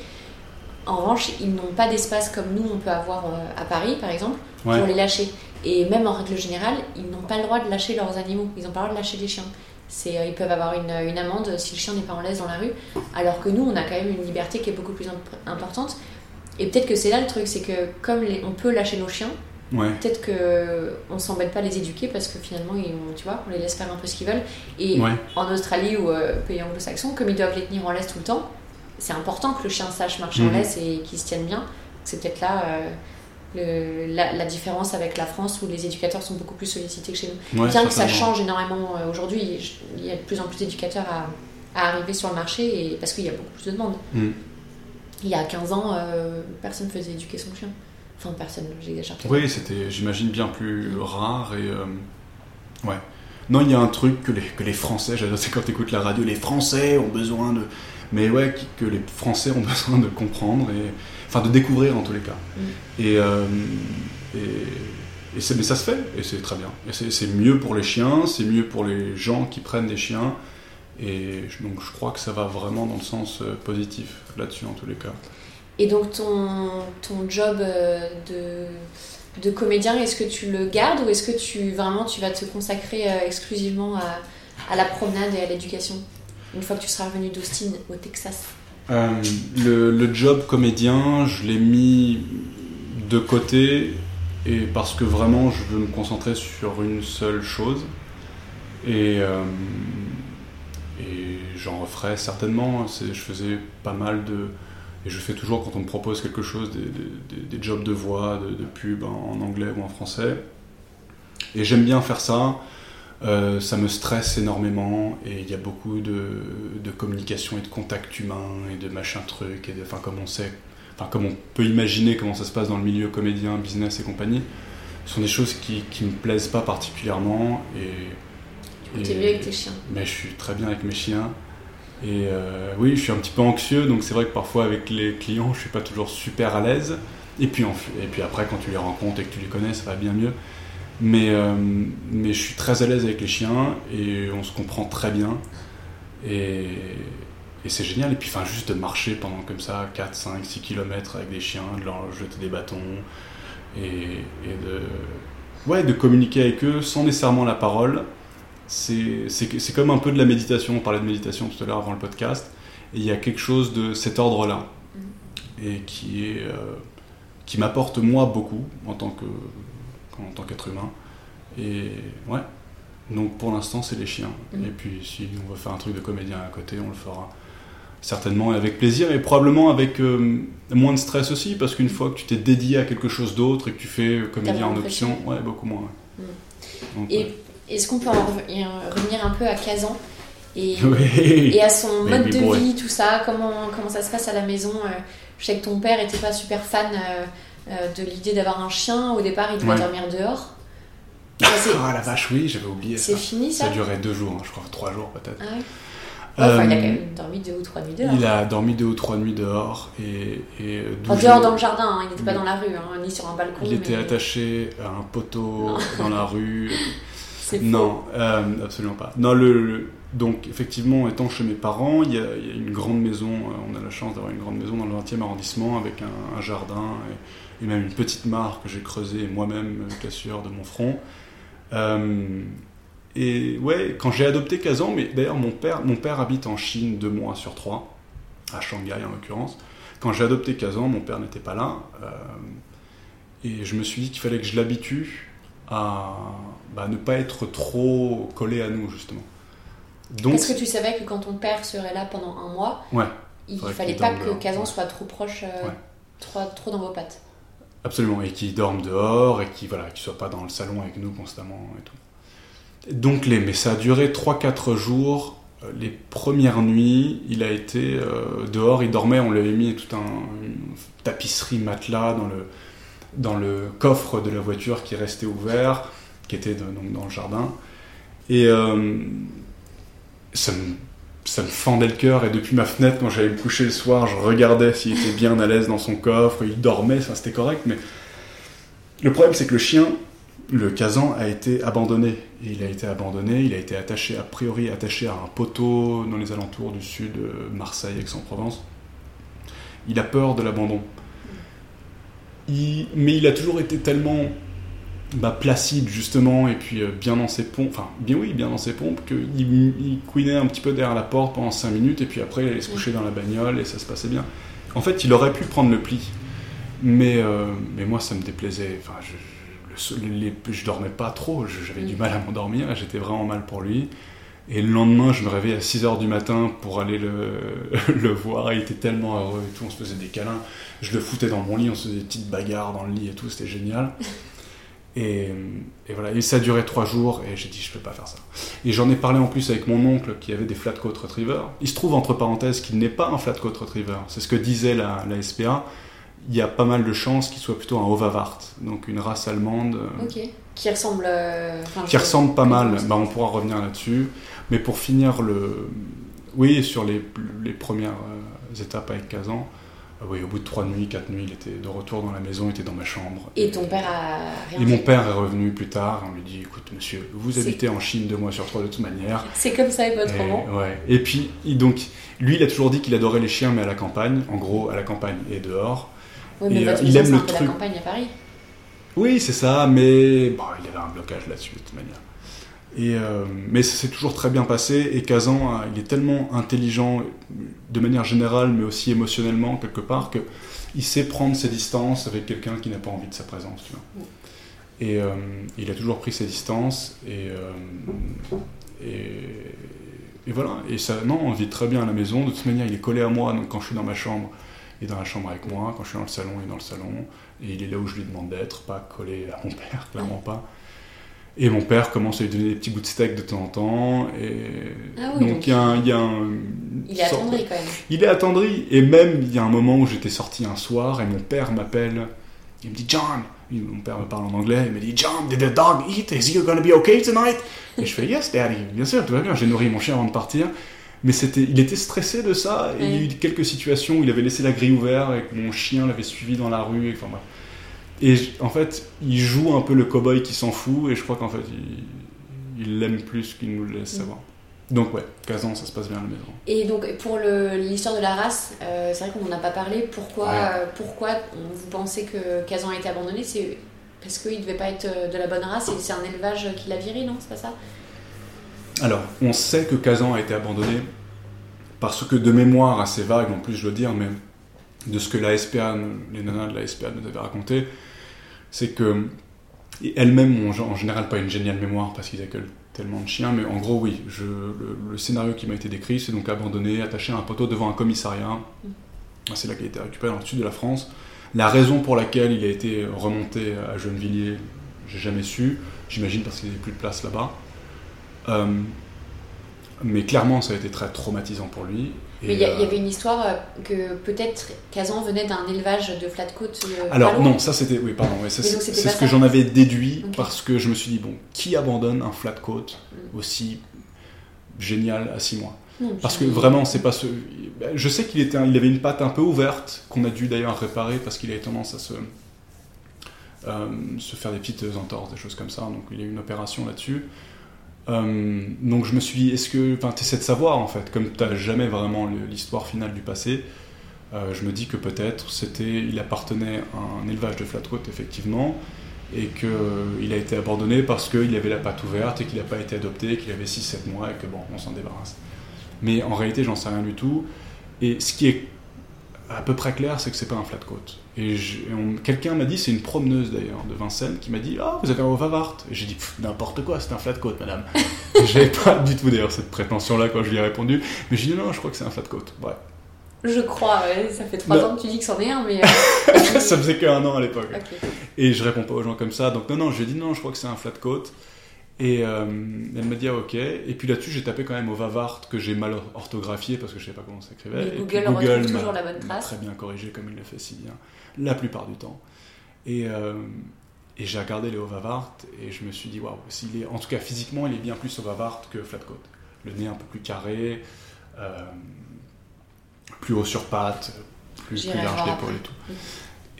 en revanche, ils n'ont pas d'espace comme nous, on peut avoir euh, à Paris, par exemple, pour les lâcher. Et même en règle générale, ils n'ont pas le droit de lâcher leurs animaux. Ils n'ont pas le droit de lâcher les chiens. Euh, ils peuvent avoir une, une, amende si le chien n'est pas en laisse dans la rue. Alors que nous, on a quand même une liberté qui est beaucoup plus importante. Et peut-être que c'est là le truc, c'est que comme on peut lâcher nos chiens, peut-être qu'on ne s'embête pas à les éduquer parce que finalement, ils, tu vois, on les laisse faire un peu ce qu'ils veulent. Et en Australie ou euh, pays anglo-saxons, comme ils doivent les tenir en laisse tout le temps, c'est important que le chien sache marcher en mhm. laisse et qu'il se tienne bien. C'est peut-être là euh, la, différence avec la France où les éducateurs sont beaucoup plus sollicités que chez nous. bien que ça change énormément euh, aujourd'hui, il y a de plus en plus d'éducateurs à, arriver sur le marché et, parce qu'il y a beaucoup plus de demandes. Mhm. Il y a 15 ans, euh, personne ne faisait éduquer son chien. Enfin, personne, j'exagère. Oui, c'était, j'imagine, bien plus rare et. ouais. Non, il y a un truc que les, que les Français, j'adore, c'est quand tu écoutes la radio, les Français ont besoin de mais ouais, que les Français ont besoin de comprendre, et, enfin de découvrir en tous les cas. Mm. Et, euh, et, mais ça se fait, et c'est très bien. Et c'est mieux pour les chiens, c'est mieux pour les gens qui prennent des chiens, et donc je crois que ça va vraiment dans le sens euh, positif là-dessus en tous les cas. Et donc ton, ton job euh, de, de comédien, est-ce que tu le gardes ou est-ce que tu vraiment tu vas te consacrer exclusivement à, à la promenade et à l'éducation une fois que tu seras revenu d'Austin au Texas? Euh, le, job comédien, je l'ai mis de côté et parce que vraiment je veux me concentrer sur une seule chose et, euh, j'en referai certainement. Je faisais pas mal de et je fais toujours quand on me propose quelque chose des, des, jobs de voix, de, de pub en anglais ou en français. Et j'aime bien faire ça. Euh, ça me stresse énormément et il y a beaucoup de, communication et de contact humain et de machin truc et enfin comme on sait, enfin comme on peut imaginer comment ça se passe dans le milieu comédien, business et compagnie, ce sont des choses qui, qui me plaisent pas particulièrement et. Tu es mieux avec tes chiens. Mais je suis très bien avec mes chiens. Et euh, oui, je suis un petit peu anxieux, donc c'est vrai que parfois avec les clients, je suis pas toujours super à l'aise. Et puis, et puis après, quand tu les rencontres et que tu les connais, ça va bien mieux. Mais, euh, mais je suis très à l'aise avec les chiens et on se comprend très bien. Et, et c'est génial. Et puis, enfin, juste de marcher pendant comme ça 4, 5, 6 km avec des chiens, de leur jeter des bâtons et, et de, ouais, de communiquer avec eux sans nécessairement la parole. C'est comme un peu de la méditation. On parlait de méditation tout à l'heure avant le podcast. Et il y a quelque chose de cet ordre-là mm. et qui est. Euh, qui m'apporte moi beaucoup en tant que en tant qu'être humain. Et ouais, donc pour l'instant, c'est les chiens. Mm. Et puis si on veut faire un truc de comédien à côté, on le fera certainement et avec plaisir et probablement avec euh, moins de stress aussi, parce qu'une fois que tu t'es dédié à quelque chose d'autre et que tu fais comédien en option, ouais, beaucoup moins. Mm. et est-ce qu'on peut en revenir un peu à Kazan et, et à son mode de vie, tout ça, comment, comment ça se passe à la maison euh, Je sais que ton père était pas super fan. Euh, euh, de l'idée d'avoir un chien. Au départ, il devait dormir dehors. ah la vache, oui, j'avais oublié ça. C'est fini ça Ça durait deux jours, hein, je crois, trois jours peut-être. Ah il a quand même dormi deux ou trois nuits dehors. Il a dormi deux ou trois nuits dehors et. et dehors dans le jardin, hein, il n'était pas dans la rue, hein, ni sur un balcon. Il était attaché à un poteau dans la rue. Non, euh, absolument pas. Non, le, donc effectivement, étant chez mes parents, il y, a, une grande maison, euh, on a la chance d'avoir une grande maison dans le 20e arrondissement avec un, jardin et, même une petite mare que j'ai creusée moi-même, cassure de mon front. et ouais, quand j'ai adopté Kazan, mais d'ailleurs mon père, mon père habite en Chine deux mois sur trois, à Shanghai en l'occurrence. Quand j'ai adopté Kazan, mon père n'était pas là. et je me suis dit qu'il fallait que je l'habitue à bah, ne pas être trop collé à nous, justement. Donc, Est-ce que tu savais que quand ton père serait là pendant un mois, ouais, il ne fallait pas que Kazan soit trop proche, euh, trop, trop, dans vos pattes Absolument, et qu'il dorme dehors, et qu'il voilà, ne soit pas dans le salon avec nous constamment et tout. Donc, les, mais ça a duré 3-4 jours. Euh, les premières nuits, il a été euh, dehors, il dormait, on lui avait mis toute un, une tapisserie matelas dans le, dans le coffre de la voiture qui restait ouvert, qui était donc dans le jardin. Et euh, ça, me, ça, me, fendait le cœur. Et depuis ma fenêtre, quand j'allais me coucher le soir, je regardais s'il était bien à l'aise dans son coffre. Il dormait, ça c'était correct. Mais le problème, c'est que le chien, le Kazan, a été abandonné. Et il a été abandonné, il a été attaché, a priori attaché à un poteau dans les alentours du sud de Marseille, Aix-en-Provence. Il a peur de l'abandon mais il a toujours été tellement bah, placide justement et puis euh, bien dans ses pompes, enfin bien oui bien dans ses pompes qu'il il couinait un petit peu derrière la porte pendant 5 minutes et puis après il allait se coucher dans la bagnole et ça se passait bien. En fait il aurait pu prendre le pli, mais, euh, mais moi ça me déplaisait. Enfin, je, je dormais pas trop, j'avais du mal à m'endormir, j'étais vraiment mal pour lui. Et le lendemain, je me réveillais à 6h du matin pour aller le, le, voir. Il était tellement heureux et tout. On se faisait des câlins. Je le foutais dans mon lit, on se faisait des petites bagarres dans le lit et tout. C'était génial. Et, et, voilà. Et ça a duré trois jours et j'ai dit, je peux pas faire ça. Et j'en ai parlé en plus avec mon oncle qui avait des flat coat retriever. Il se trouve, entre parenthèses, qu'il n'est pas un flat coat retriever. C'est ce que disait la, la SPA il y a pas mal de chances qu'il soit plutôt un Ovavart, donc une race allemande. Ok. Qui ressemble. Euh, qui ressemble pas mal. Bah, on pourra revenir là-dessus. Mais pour finir le. Oui, sur les, les premières euh, étapes avec Kazan, euh, oui, au bout de trois nuits, quatre nuits, il était de retour dans la maison, il était dans ma chambre. Et, ton père a rien Et mon père est revenu plus tard, on lui dit écoute, monsieur, vous habitez en Chine deux mois sur trois de toute manière. C'est comme ça et autrement. Ouais. Et puis, donc, lui, il a toujours dit qu'il adorait les chiens, mais à la campagne, en gros, à la campagne et dehors. Oui, mais euh, il aime le truc. la campagne à Paris. Oui, c'est ça, mais bon, il avait un blocage là-dessus de toute manière. Euh, mais ça s'est toujours très bien passé. Et Kazan, euh, il est tellement intelligent de manière générale, mais aussi émotionnellement quelque part, que il sait prendre ses distances avec quelqu'un qui n'a pas envie de sa présence. Et il a toujours pris ses distances. Et, et, voilà. Et ça, non, on vit très bien à la maison. De toute manière, il est collé à moi. Donc quand je suis dans ma chambre, il est dans la chambre avec moi. Quand je suis dans le salon, il est dans le salon. Et il est là où je lui demande d'être, pas collé à mon père, clairement pas. Et mon père commence à lui donner des petits bouts de steak de temps en temps. Et ah donc, il y a un. Il, est attendri quand même. Il est attendri. Et même, il y a un moment où j'étais sorti un soir et mon père m'appelle. Il me dit John. Mon père me parle en anglais. Il me dit John, did the dog eat? Is he gonna be okay tonight? Et je fais Yes, daddy. Bien sûr, tout va bien. J'ai nourri mon chien avant de partir. Mais c'était, il était stressé de ça. Et il y a eu quelques situations où il avait laissé la grille ouverte et que mon chien l'avait suivi dans la rue. Et, enfin, et en fait, il joue un peu le cow-boy qui s'en fout. Et je crois qu'en fait, il l'aime plus qu'il nous le laisse savoir. Donc ouais, Kazan, ça se passe bien à la maison. Et donc pour l'histoire de la race, euh, c'est vrai qu'on n'en a pas parlé. Pourquoi, euh, pourquoi vous pensez que Kazan a été abandonné? C'est parce qu'il ne devait pas être de la bonne race et c'est un élevage qui l'a viré, non? C'est pas ça? Alors, on sait que Kazan a été abandonné parce que de mémoire assez vague, en plus je dois dire, mais de ce que la SPA, les nanas de la SPA nous avaient raconté, c'est que elles-mêmes ont en général pas une géniale mémoire parce qu'ils accueillent tellement de chiens, mais en gros oui, le, scénario qui m'a été décrit, c'est donc abandonné, attaché à un poteau devant un commissariat. C'est là qu'il a été récupéré dans le sud de la France. La raison pour laquelle il a été remonté à Gennevilliers, j'ai jamais su. J'imagine parce qu'il n'y avait plus de place là-bas. Euh, mais clairement, ça a été très traumatisant pour lui. Mais il y, avait une histoire euh, que peut-être Kazan venait d'un élevage de flat côte. Euh, Alors non, ça c'était oui pardon, c'est ce que j'en avais déduit parce que je me suis dit bon, qui abandonne un flat côte mm. aussi génial à 6 mois? Parce que vraiment c'est pas ce. Je sais qu'il était, il avait une patte un peu ouverte qu'on a dû d'ailleurs réparer parce qu'il avait tendance à se se faire des petites entorses, des choses comme ça. Donc il y a eu une opération là-dessus. Euh, donc je me suis dit, est-ce que, enfin, tu essaies de savoir en fait, comme tu n'as jamais vraiment l'histoire finale du passé, euh, je me dis que peut-être c'était, il appartenait à un élevage de flatcoat effectivement, et qu'il a été abandonné parce qu'il avait la patte ouverte et qu'il n'a pas été adopté, qu'il avait 6-7 mois et que bon, on s'en débarrasse. Mais en réalité, j'en sais rien du tout. Et ce qui est à peu près clair, c'est que c'est pas un flatcoat. Et je- et quelqu'un m'a dit, c'est une promeneuse d'ailleurs de Vincennes, qui m'a dit Ah, vous avez un Ovavart Et j'ai dit N'importe quoi, c'est un flatcoat, madame. Et J'avais pas du tout d'ailleurs cette prétention-là quand je lui ai répondu. Mais j'ai dit Non, je crois que c'est un flatcoat. Ouais. Je crois, ouais, ça fait trois ans que tu dis que c'en est un, mais. euh, ça faisait qu'un an à l'époque. Et je réponds pas aux gens comme ça. Donc non, non, je lui ai dit non, je crois que c'est un flat coat. Et euh, elle m'a dit ah, ok. Et puis là-dessus, j'ai tapé quand même au Vavart que j'ai mal orthographié parce que je sais pas comment ça s'écrivait. Et puis Google retrouve m'a- toujours la bonne trace. Très bien corrigé comme il le fait si bien, la plupart du temps. Et, euh, et j'ai regardé les Ovavart et je me suis dit waouh, s'il est, en tout cas physiquement, il est bien plus Ovavart que flat coat. Le nez un peu plus carré, euh, plus haut sur pattes, plus, plus large d'épaule et tout.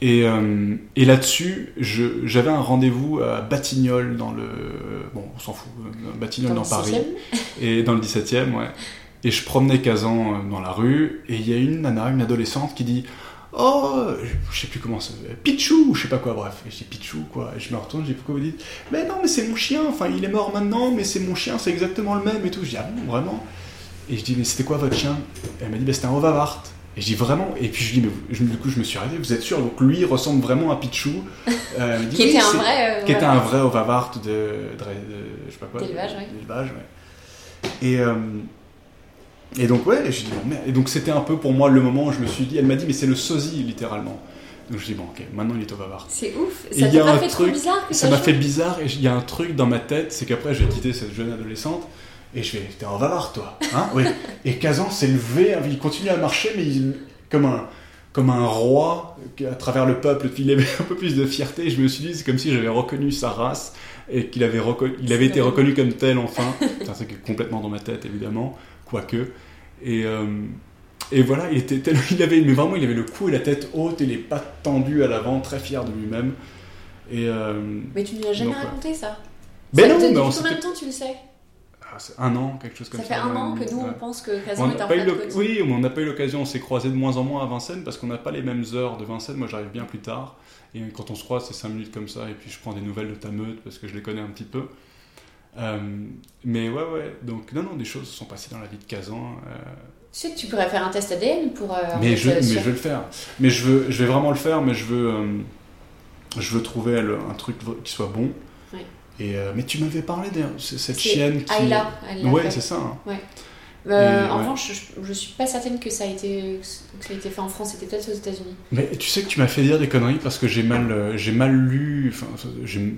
Et, euh, et là-dessus, j'avais un rendez-vous à Batignolles dans le. Bon, on s'en fout, Batignolles dans, Paris. 16e, Et dans le 17 e ouais. Et je promenais Kazan euh, dans la rue, et il y a une nana, une adolescente, qui dit Oh, je sais plus comment ça Pichou, je sais pas quoi, bref. Et je dis Pichou, quoi. Et je me retourne, je dis Pourquoi vous dites Mais non, mais c'est mon chien, enfin, il est mort maintenant, mais c'est mon chien, c'est exactement le même et tout. Je dis Ah bon, vraiment? Et je dis Mais c'était quoi votre chien? Et elle m'a dit Bah, c'était un Ovavart. Et je dis Vraiment Et puis je dis Mais je- du coup, je me suis arrêté, vous êtes sûr? Donc lui ressemble vraiment à Pichou. Euh, dit, Qui Oui, était un vrai. euh, qui était un vrai Ovavart de, de, de- je sais pas quoi, D'élevage, ouais. Et euh, et donc ouais, je dis bon merde. Et donc c'était un peu pour moi le moment où je me suis dit, elle m'a dit mais c'est le sosie littéralement. Donc je dis bon ok, maintenant il est Ovavart. C'est ouf. Et Ça il y a t'a pas un fait trop truc- bizarre que Ça m'a fait bizarre et il y a un truc dans ma tête, c'est qu'après j'ai quitté cette jeune adolescente et je fais t'es un Ovavart toi, hein Oui. Et Kazan s'est levé, il continue à marcher mais il, comme un comme un roi à travers le peuple, il avait un peu plus de fierté. Je me suis dit, c'est comme si j'avais reconnu sa race et qu'il avait, reconnu, il avait été reconnu comme tel enfin. C'est un truc complètement dans ma tête, évidemment, quoique. Et, euh, et voilà, il était tel- il avait, mais vraiment, il avait le cou et la tête haute et les pattes tendues à l'avant, très fier de lui-même. Et euh, Mais tu ne l'as jamais Donc, ouais. raconté ça? Ben Ça- non, mais s'était- de temps tu le sais? Un an, quelque chose comme Ça ça. fait un an que nous on pense que Kazan est un l'oc- coat. oui, mais on n'a pas eu l'occasion, on s'est croisés de moins en moins à Vincennes parce qu'on n'a pas les mêmes heures de Vincennes. Moi, j'arrive bien plus tard. Et quand on se croise, c'est 5 minutes comme ça. Et puis, je prends des nouvelles de ta meute parce que je les connais un petit peu. Euh, mais ouais, ouais. Donc, non, non, des choses se sont passées dans la vie de Kazan. euh, Tu sais que tu pourrais faire un test ADN pour. euh, mais, en je, mais vais le faire. Mais je, veux, je vais vraiment le faire, mais je veux, euh, je veux trouver le- un truc qui soit bon. Et, euh, mais tu m'avais parlé de cette chienne qui. Ayla, elle l'a Ouais, c'est ça. hein. Euh, en ouais. revanche, je, je suis pas certaine que ça a été, que ça a été fait en France. C'était peut-être aux États-Unis. Mais tu sais que tu m'as fait dire des conneries parce que j'ai mal, euh, j'ai mal lu,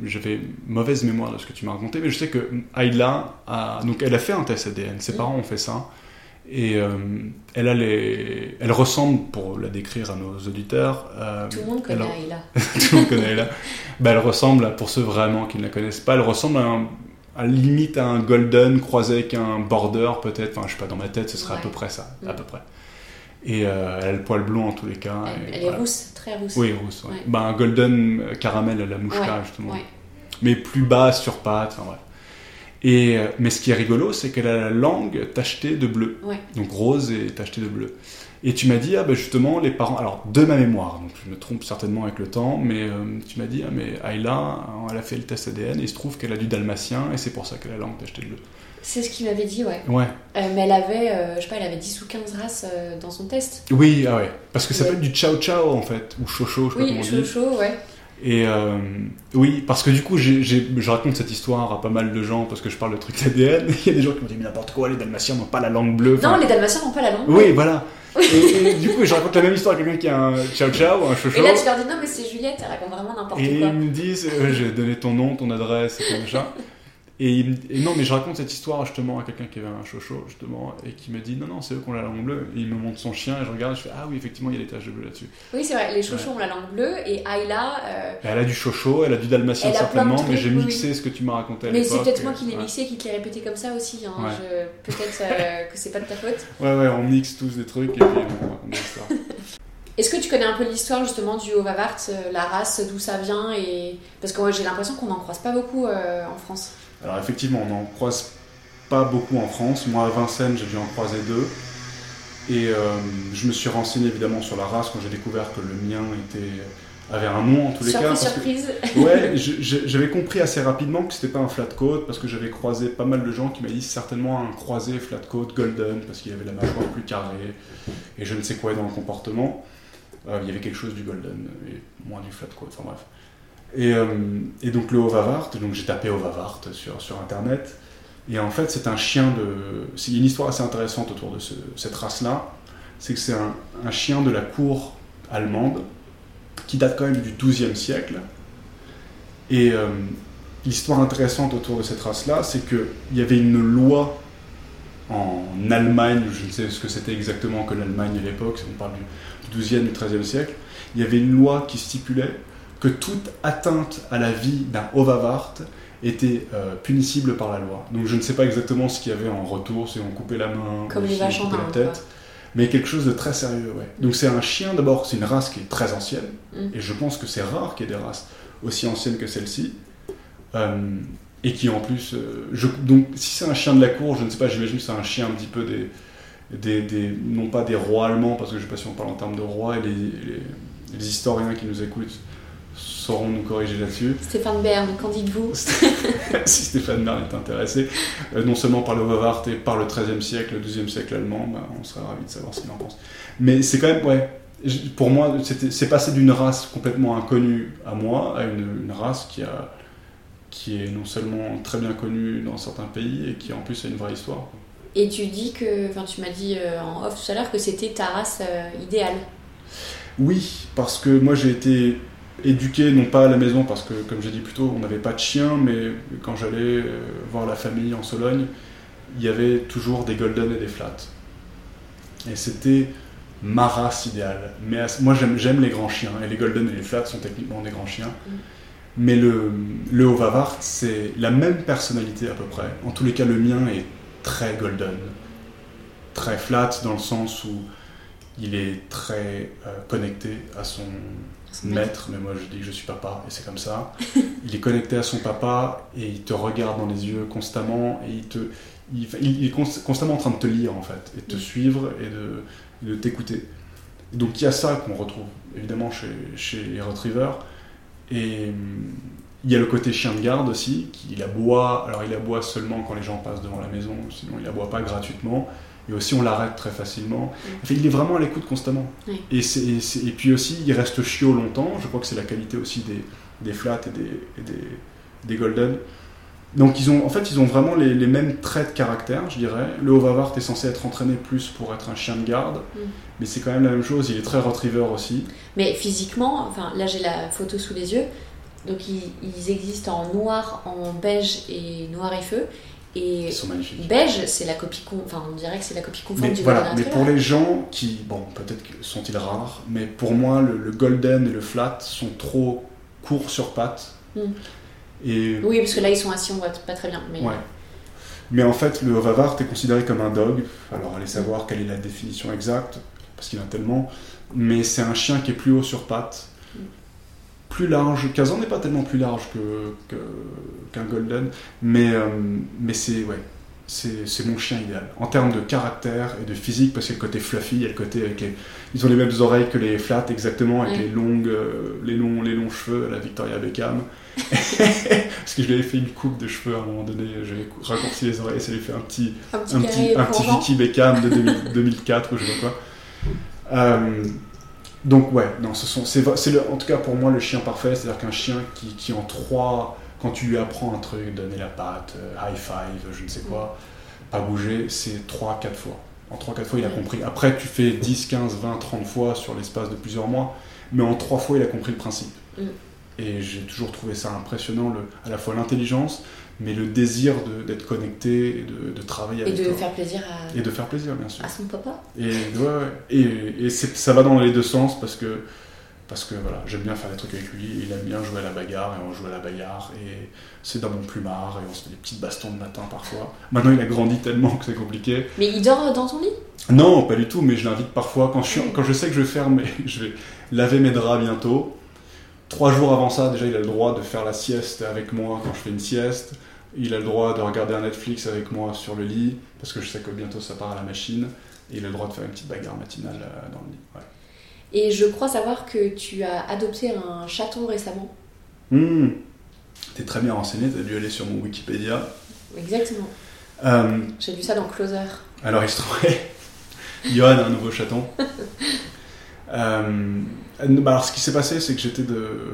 j'avais mauvaise mémoire de ce que tu m'as raconté, mais je sais que Ayla a, donc elle a fait un test ADN, ses parents ont fait ça, et euh, elle a les, elle ressemble, pour la décrire à nos auditeurs, euh, Tout le monde connaît Ayla. tout le monde connaît Ayla, bah, elle ressemble, pour ceux vraiment qui ne la connaissent pas, elle ressemble à un, à limite à un golden croisé avec un border peut-être, enfin je sais pas, dans ma tête ce serait à peu près ça, à Mm. peu près. Et euh, elle a le poil blond en tous les cas. Elle, et elle voilà. est rousse, très rousse. Oui, rousse. ouais. Ouais. Bah, un golden caramel à la mouchka, justement. Mais plus bas sur pattes, enfin bref. Et, euh, mais ce qui est rigolo, c'est qu'elle a la langue tachetée de bleu. Ouais. Donc rose et tachetée de bleu. Et tu m'as dit, ah bah justement, les parents. Alors, de ma mémoire, donc je me trompe certainement avec le temps, mais euh, tu m'as dit, ah mais Ayla, elle a fait le test ADN et il se trouve qu'elle a du dalmatien et c'est pour ça qu'elle a la langue tachetée de bleu. C'est ce qu'il m'avait dit, ouais. Ouais. Euh, mais elle avait, euh, je sais pas, elle avait 10 ou 15 races dans son test. Oui, ah ouais. Parce que ça Ouais. peut être du ciao ciao en fait, ou chocho, je sais pas Oui, comment on dit. chaud, ouais. Et euh, oui, parce que du coup, je raconte cette histoire à pas mal de gens parce que je parle de trucs ADN. Il y a des gens qui me disent mais n'importe quoi, les Dalmatiens n'ont pas la langue bleue. Enfin, Non, les Dalmatiens n'ont pas la langue. Oui, voilà. Et, et du coup, je raconte la même histoire à quelqu'un qui a un ciao ciao, un chocho. Et là, tu leur dis non, mais c'est Juliette, elle raconte vraiment n'importe Et quoi. ils me disent, euh, j'ai donné ton nom, ton adresse et tout machin. Et, et non, mais je raconte cette histoire justement à quelqu'un qui avait un chocho justement et qui me dit non, non, c'est eux qui ont la langue bleue. Et il me montre son chien et je regarde, je fais ah oui, effectivement, il y a des taches de bleu là-dessus. Oui, c'est vrai, les chochos ont la langue bleue et Ayla. euh, Et Elle a du chocho, elle a du dalmatien certainement, mais j'ai oui, mixé ce que tu m'as raconté à Mais l'époque. c'est peut-être moi et- qui l'ai ouais. mixé et qui te l'ai répété comme ça aussi. Hein. Ouais. Je- Peut-être euh, que c'est pas de ta faute. Ouais, ouais, on mixe tous des trucs et puis on raconte des histoires. Est-ce que tu connais un peu l'histoire justement du Haut-Vavart, euh, la race, d'où ça vient et... Parce que j'ai l'impression qu'on n'en croise pas beaucoup euh, en France. Alors effectivement, on en croise pas beaucoup en France. Moi, à Vincennes, j'ai dû en croiser deux. Et euh, je me suis renseigné évidemment sur la race quand j'ai découvert que le mien était, avait un nom en tous les surprise, cas. Surprise, surprise. Ouais, j'avais compris assez rapidement que c'était pas un flat coat parce que j'avais croisé pas mal de gens qui m'ont dit certainement un croisé flat coat golden parce qu'il avait la mâchoire plus carrée et je ne sais quoi dans le comportement. Euh, il y avait quelque chose du golden et moins du flat coat, enfin bref. Et, euh, et donc le Ovavart, donc j'ai tapé Ovavart sur, sur internet et en fait, c'est un chien de. C'est une histoire assez intéressante autour de cette race-là. C'est que c'est un, chien de la cour allemande qui date quand même du XIIe siècle. Et euh, l'histoire intéressante autour de cette race-là, c'est qu'il y avait une loi en Allemagne, je ne sais ce que c'était exactement que l'Allemagne à l'époque, on parle du XIIe, du XIIIe siècle, il y avait une loi qui stipulait que toute atteinte à la vie d'un Ovavart était euh, punissible par la loi. Donc je ne sais pas exactement ce qu'il y avait en retour, si on coupait la main, Comme les si on coupait la tête, mais quelque chose de très sérieux. Ouais. Donc c'est un chien d'abord, c'est une race qui est très ancienne, mm. et je pense que c'est rare qu'il y ait des races aussi anciennes que celle-ci. Euh, et qui en plus, euh, je, donc si c'est un chien de la cour, je ne sais pas, j'imagine que c'est un chien un petit peu des, des, des, non pas des rois allemands, parce que je ne sais pas si on parle en termes de rois, et les, les historiens qui nous écoutent sauront nous corriger là-dessus. Stéphane Bern, qu'en dites-vous Si Stéphane Bern est intéressé, euh, non seulement par le Bavard et par le XIIIe siècle, le XIIe siècle allemand, bah, on serait ravi de savoir ce qu'il en pense. Mais c'est quand même, ouais, pour moi, c'est passé d'une race complètement inconnue à moi à une, race qui, a, qui est non seulement très bien connue dans certains pays et qui en plus a une vraie histoire. Et tu dis que, enfin tu m'as dit euh, en off tout à l'heure que c'était ta race euh, idéale. Oui, parce que moi j'ai été éduqué, non pas à la maison, parce que, comme j'ai dit plus tôt, on n'avait pas de chien, mais quand j'allais euh, voir la famille en Sologne, il y avait toujours des golden et des flats. Et c'était ma race idéale. Mais moi, j'aime les grands chiens, et les golden et les flats sont techniquement des grands chiens. Mm. Mais le, le Haut-Vavart, c'est la même personnalité à peu près. En tous les cas, le mien est très golden, très flat, dans le sens où il est très euh, connecté à son maître, mais moi je dis que je suis papa et c'est comme ça. il est connecté à son papa et il te regarde dans les yeux constamment et il, te, il, est constamment en train de te lire en fait, et de te suivre et de, de t'écouter. Donc il y a ça qu'on retrouve évidemment chez, chez les retrievers. Et il y a le côté chien de garde aussi, qui il aboie, alors il aboie seulement quand les gens passent devant la maison, sinon il aboie pas gratuitement et aussi on l'arrête très facilement. il est vraiment à l'écoute constamment. Et, et, puis aussi, il reste chiot longtemps. Je crois que c'est la qualité aussi des, des flats et des, des, des, golden. Donc ils ont, en fait, ils ont vraiment les, les, mêmes traits de caractère, je dirais. Le Haut-Vavart est censé être entraîné plus pour être un chien de garde, mm. mais c'est quand même la même chose. Il est très retriever aussi. Mais physiquement, enfin là j'ai la photo sous les yeux. Donc ils, ils existent en noir, en beige et noir et feu. Et sont magnifiques. beige, c'est la copie, enfin on dirait que c'est la copie conforme mais du voilà, Mais pour les gens qui, bon, peut-être sont-ils rares, mais pour moi, le, golden et le flat sont trop courts sur pattes. Hmm. Et... Oui, parce que là ils sont assis, on voit pas très bien. Mais... Ouais. Mais en fait, le Vavart est considéré comme un dog. Alors, allez savoir quelle est la définition exacte, parce qu'il y en a tellement. Mais c'est un chien qui est plus haut sur pattes plus large. Kazan n'est pas tellement plus large que, qu'un Golden, mais, euh, mais c'est ouais, c'est, mon chien idéal. En termes de caractère et de physique, parce qu'il y a le côté fluffy, il y a le côté avec Ils ont les mêmes oreilles que les flats, exactement, avec les, longues, euh, les, longs, les longs cheveux à la Victoria Beckham. parce que je lui avais fait une coupe de cheveux à un moment donné, j'avais raccourci les oreilles, ça lui fait un petit, un petit, un petit, Vicky Beckham de 2004 ou je sais pas quoi. Euh, donc ouais, non, ce sont, c'est, c'est en tout cas pour moi le chien parfait, c'est-à-dire qu'un chien qui, qui en trois, quand tu lui apprends un truc, donner la patte, euh, high five, je ne sais quoi, pas bouger, c'est trois, quatre fois. En trois, quatre fois, il a compris. Après, tu fais 10, 15, 20, 30 fois sur l'espace de plusieurs mois, mais en trois fois, il a compris le principe. Mm. Et j'ai toujours trouvé ça impressionnant, le, à la fois l'intelligence, mais le désir d'être connecté et de, de travailler et avec de faire plaisir à et de faire plaisir bien sûr. à son papa. Et ouais, et, et ça va dans les deux sens parce que parce que voilà j'aime bien faire des trucs avec lui. Il aime bien jouer à la bagarre et on joue à la bagarre. Et c'est dans mon plumard et on se fait des petites bastons de matin parfois. Maintenant il a grandi tellement que c'est compliqué. Mais il dort dans ton lit? Non pas du tout mais je l'invite parfois. Quand je, quand je sais que je vais faire mes, je vais laver mes draps bientôt Trois jours avant ça, déjà, il a le droit de faire la sieste avec moi quand je fais une sieste. Il a le droit de regarder un Netflix avec moi sur le lit, parce que je sais que bientôt ça part à la machine. Et il a le droit de faire une petite bagarre matinale euh, dans le lit. Ouais. Et je crois savoir que tu as adopté un chaton récemment. Mmh. T'es très bien renseigné, t'as dû aller sur mon Wikipédia. Exactement. Euh, J'ai vu ça dans Closer. alors il se trouvait, Johan a un nouveau chaton. Euh, bah, alors ce qui s'est passé, c'est que j'étais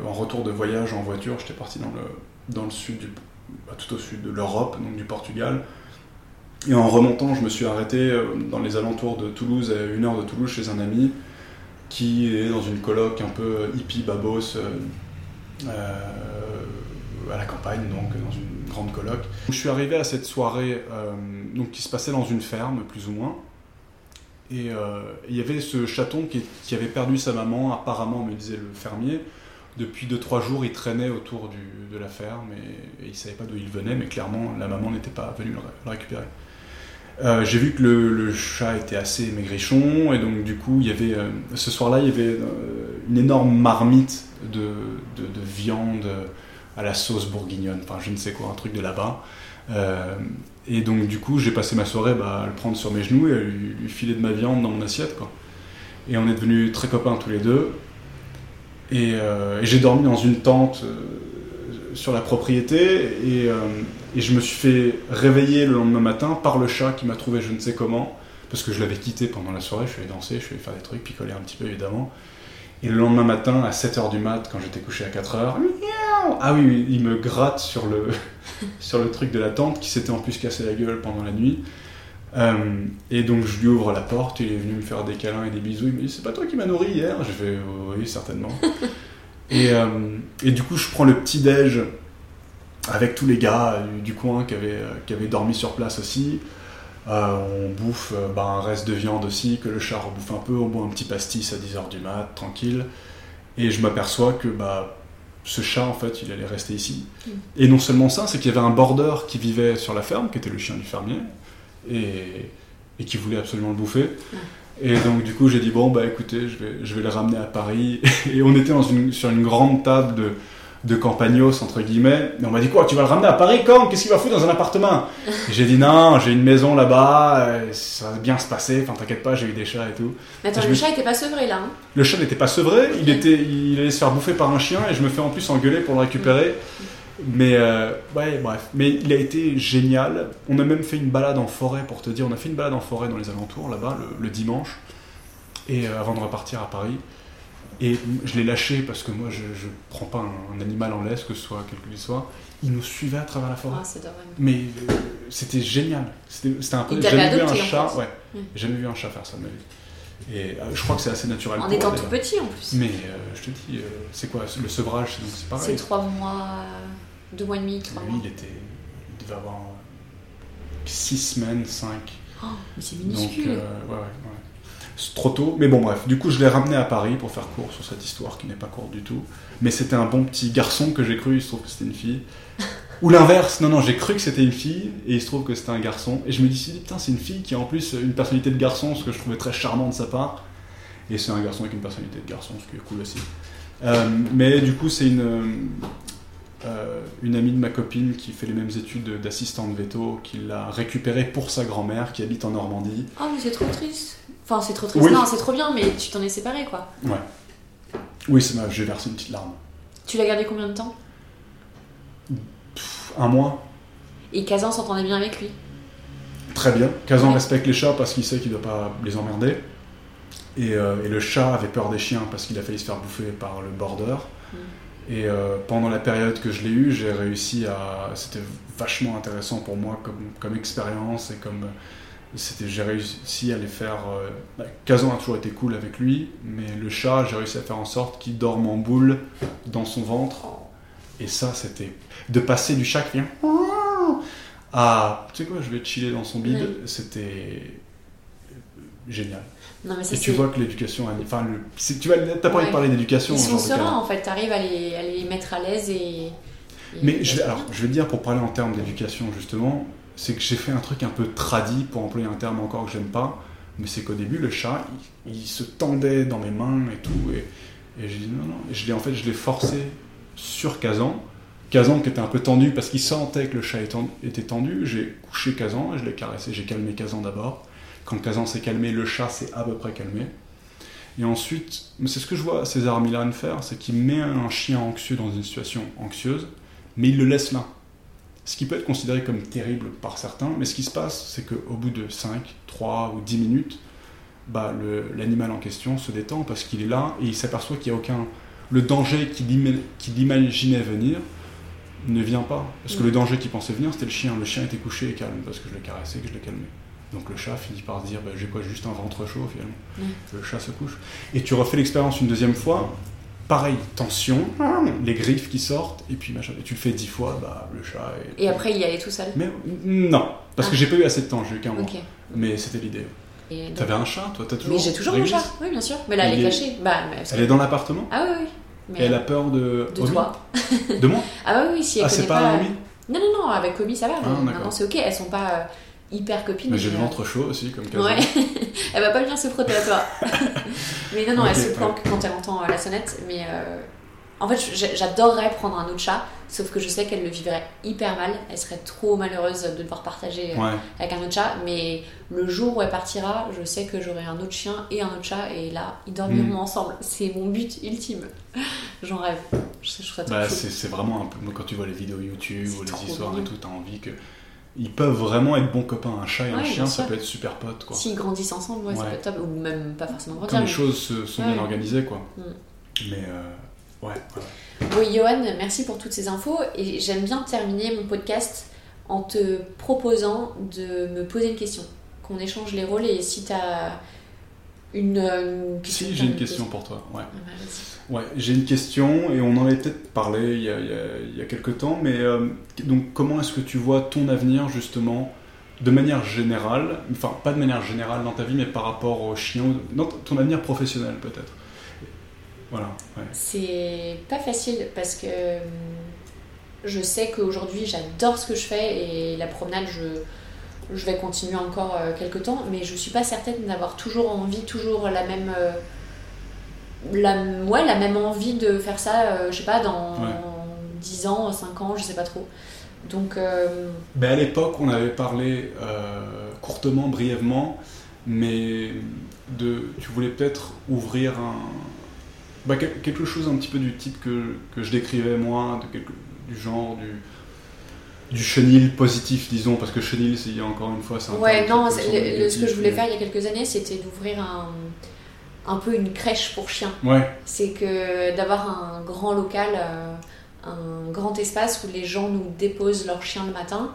en retour de voyage en voiture, j'étais parti dans le, dans le sud, du, bah, tout au sud de l'Europe, donc du Portugal. Et en remontant, je me suis arrêté euh, dans les alentours de Toulouse, à une heure de Toulouse, chez un ami qui est dans une coloc un peu hippie babos euh, euh, à la campagne, donc dans une grande coloc. Je suis arrivé à cette soirée euh, donc, qui se passait dans une ferme, plus ou moins. Et euh, il y avait ce chaton qui, avait perdu sa maman, apparemment, me disait le fermier. Depuis 2-3 jours, il traînait autour de la ferme et, et il ne savait pas d'où il venait, mais clairement, la maman n'était pas venue le, ré- le récupérer. Euh, J'ai vu que le, chat était assez maigrichon, et donc du coup, il y avait, euh, ce soir-là, il y avait une énorme marmite de, de- de viande à la sauce bourguignonne, enfin je ne sais quoi, un truc de là-bas. Euh, et donc du coup, j'ai passé ma soirée bah, à le prendre sur mes genoux et à lui, filer de ma viande dans mon assiette. Quoi. Et on est devenus très copains tous les deux. Et, euh, j'ai dormi dans une tente euh, sur la propriété et, et je me suis fait réveiller le lendemain matin par le chat qui m'a trouvé je ne sais comment, parce que je l'avais quitté pendant la soirée, je suis allé danser, je suis allé faire des trucs, picoler un petit peu évidemment. Et le lendemain matin, à 7h du mat, quand j'étais couché à 4h, ah oui, il me gratte sur le, sur le truc de la tente qui s'était en plus cassé la gueule pendant la nuit. Euh, et donc je lui ouvre la porte, il est venu me faire des câlins et des bisous, il me dit c'est pas toi qui m'as nourri hier? Je fais oui certainement. et, euh, et du coup je prends le petit déj avec tous les gars du, du coin qui avaient, euh, qui avaient dormi sur place aussi. Euh, on bouffe euh, bah, un reste de viande aussi, que le chat rebouffe un peu, on boit un petit pastis à 10h du mat, tranquille. Et je m'aperçois que bah, ce chat, en fait, il allait rester ici. Mm. Et non seulement ça, c'est qu'il y avait un border qui vivait sur la ferme, qui était le chien du fermier, et, et qui voulait absolument le bouffer. Et donc, du coup, j'ai dit, bon, bah écoutez, je vais, je vais le ramener à Paris. Et on était dans une, sur une grande table de, de campagnos, entre guillemets. Et on m'a dit, quoi, tu vas le ramener à Paris quand? Qu'est-ce qu'il va foutre dans un appartement? J'ai dit, non, j'ai une maison là-bas, euh, ça va bien se passer. Enfin, t'inquiète pas, j'ai eu des chats et tout. Mais attends, le me- chat était pas sevré là. hein Le chat n'était pas sevré, il, était, il allait se faire bouffer par un chien et je me fais en plus engueuler pour le récupérer. Mais euh, ouais, bref. Mais il a été génial. On a même fait une balade en forêt, pour te dire. On a fait une balade en forêt dans les alentours, là-bas, le, le dimanche, et euh, avant de repartir à Paris. Et je l'ai lâché parce que moi, je ne prends pas un, un animal en laisse, que ce soit quel qu'il soit. Il nous suivait à travers la forêt. Ah. Mais euh, c'était génial. C'était un peu. Vu un chat. Ouais. Mm. J'ai jamais vu un chat faire ça de ma vie. Et euh, je crois que c'est assez naturel. En étant tout petit en plus. Mais euh, je te dis, c'est quoi le sevrage C'est donc c'est pareil. trois mois, deux mois et demi, trois Lui, mois. il était, il devait avoir 6 semaines, 5. Oh, mais c'est Donc, minuscule. ouais, ouais, ouais. C'est trop tôt. Mais bon, bref. Du coup, je l'ai ramené à Paris pour faire court sur cette histoire qui n'est pas courte du tout. Mais c'était un bon petit garçon que j'ai cru. Il se trouve que c'était une fille. Ou l'inverse. Non, non, j'ai cru que c'était une fille et il se trouve que c'était un garçon. Et je me dis, putain, c'est une fille qui a en plus une personnalité de garçon, ce que je trouvais très charmant de sa part. Et c'est un garçon avec une personnalité de garçon, ce qui est cool aussi. Euh, mais du coup, c'est une, euh, une amie de ma copine qui fait les mêmes études d'assistante veto, qui l'a récupéré pour sa grand-mère qui habite en Normandie. Oh, mais c'est trop triste. Enfin, c'est trop triste. Oui. Non, c'est trop bien, mais tu t'en es séparé quoi. Ouais. Oui, ça m'a, j'ai versé une petite larme. Tu l'as gardé combien de temps? Pff, un mois, Et Kazan s'entendait bien avec lui? très bien. Kazan Ouais. respecte les chats parce qu'il sait qu'il ne doit pas les emmerder. Et, euh, et le chat avait peur des chiens parce qu'il a failli se faire bouffer par le border. Mm. Et euh, pendant la période que je l'ai eu, j'ai réussi à. C'était vachement intéressant pour moi comme, comme expérience et comme. C'était, j'ai réussi à les faire. euh, bah, Kazan a toujours été cool avec lui, mais le chat, j'ai réussi à faire en sorte qu'il dorme en boule dans son ventre. Et ça, c'était. De passer du chat qui vient. à. Tu sais quoi, je vais chiller dans son bide, c'était. Génial. Non, mais ça Et tu vois que l'éducation. Enfin, le, tu vois, t'as pas envie de parler d'éducation. Ils sont sereins en fait, t'arrives à les, à les mettre à l'aise et. et- Mais je vais, alors, je vais te dire, pour parler en termes d'éducation, justement, c'est que j'ai fait un truc un peu tradit, pour employer un terme encore que j'aime pas, mais c'est qu'au début, le chat, il, il se tendait dans mes mains et tout, et, et j'ai dit non, non, et je l'ai, en fait, je l'ai forcé sur Kazan Kazan qui était un peu tendu parce qu'il sentait que le chat était tendu, j'ai couché Kazan et je l'ai caressé. J'ai calmé Kazan d'abord. Quand Kazan s'est calmé, le chat s'est à peu près calmé. Et ensuite, c'est ce que je vois César Milan faire, c'est qu'il met un chien anxieux dans une situation anxieuse, mais il le laisse là. Ce qui peut être considéré comme terrible par certains, mais ce qui se passe, c'est qu'au bout de 5, 3 ou 10 minutes, bah, l'animal en question se détend parce qu'il est là et il s'aperçoit qu'il n'y a aucun. Le danger qu'il imaginait venir ne vient pas. Parce que le danger qu'il pensait venir, c'était le chien. Le chien était couché et calme parce que je l'ai caressé, que je l'ai calmé. Donc le chat finit par se dire bah, j'ai quoi juste un ventre chaud finalement. Le chat se couche. Et tu refais l'expérience une deuxième fois, pareil, tension, les griffes qui sortent, et puis machin. Et tu le fais dix fois, bah, le chat. Et après il y allait tout seul Mais non, parce que ah. j'ai pas eu assez de temps, j'ai eu qu'un mois. Mais c'était l'idée. T'avais un chat, toi T'as toujours Mais j'ai toujours un chat, oui, bien sûr. Mais là, elle est cachée. Bah, elle est dans l'appartement Ah oui, oui. Et elle a peur de. De toi. de moi Ah oui, oui, si elle ah, connaît pas. pas... Non, non, non, avec Omi ça va. Ah, maintenant c'est ok, elles sont pas euh, hyper copines. Mais j'ai le ventre chaud aussi, comme Kazan. Ouais. elle va pas venir se frotter à toi. mais non, non, elle se planque quand elle entend euh, la sonnette. Mais euh, en fait, j'adorerais prendre un autre chat, sauf que je sais qu'elle le vivrait hyper mal. Elle serait trop malheureuse de devoir partager euh, avec un autre chat. Mais le jour où elle partira, je sais que j'aurai un autre chien et un autre chat, et là, ils dormiront mm. ensemble. C'est mon but ultime. J'en rêve. Je, bah, c'est vraiment un peu. Quand tu vois les vidéos YouTube ou les histoires et tout, t'as envie que ils peuvent vraiment être bons copains. Un chat et un chien, ça peut être super pote. S'ils grandissent ensemble, ouais, ça peut être top. Ou même pas forcément grandir. Quand les choses sont bien organisées, quoi. Mm. Mais euh, Ouais, Oui, Johan, merci pour toutes ces infos. Et j'aime bien terminer mon podcast en te proposant de me poser une question. Qu'on échange les rôles et si tu as une, question. Si, j'ai une question pour toi. Ouais. Ah bah, ouais, j'ai une question et on en avait peut-être parlé il y, a, il, y a, quelques temps. Mais euh, donc, comment est-ce que tu vois ton avenir justement de manière générale, enfin pas de manière générale dans ta vie, mais par rapport aux chiens, dans ton avenir professionnel peut-être? Voilà. C'est pas facile parce que hum, je sais qu'aujourd'hui j'adore ce que je fais et la promenade, je, je vais continuer encore euh, quelques temps, mais je suis pas certaine d'avoir toujours envie, toujours la même. Euh, la, ouais, la même envie de faire ça, euh, je sais pas, dans 10 ans, 5 ans, je sais pas trop. Donc. Ben à l'époque, on avait parlé courtement, brièvement, mais de, tu voulais peut-être ouvrir un, bah, quelque chose un petit peu du type que, que je décrivais moi, de quelque, du genre du, du chenil positif, disons, parce que chenil, il y a encore une fois, c'est un Ouais, non, ce que je voulais faire il y a quelques années, c'était d'ouvrir un, un peu une crèche pour chiens. Ouais. C'est que d'avoir un grand local, euh, un grand espace où les gens nous déposent leurs chiens le matin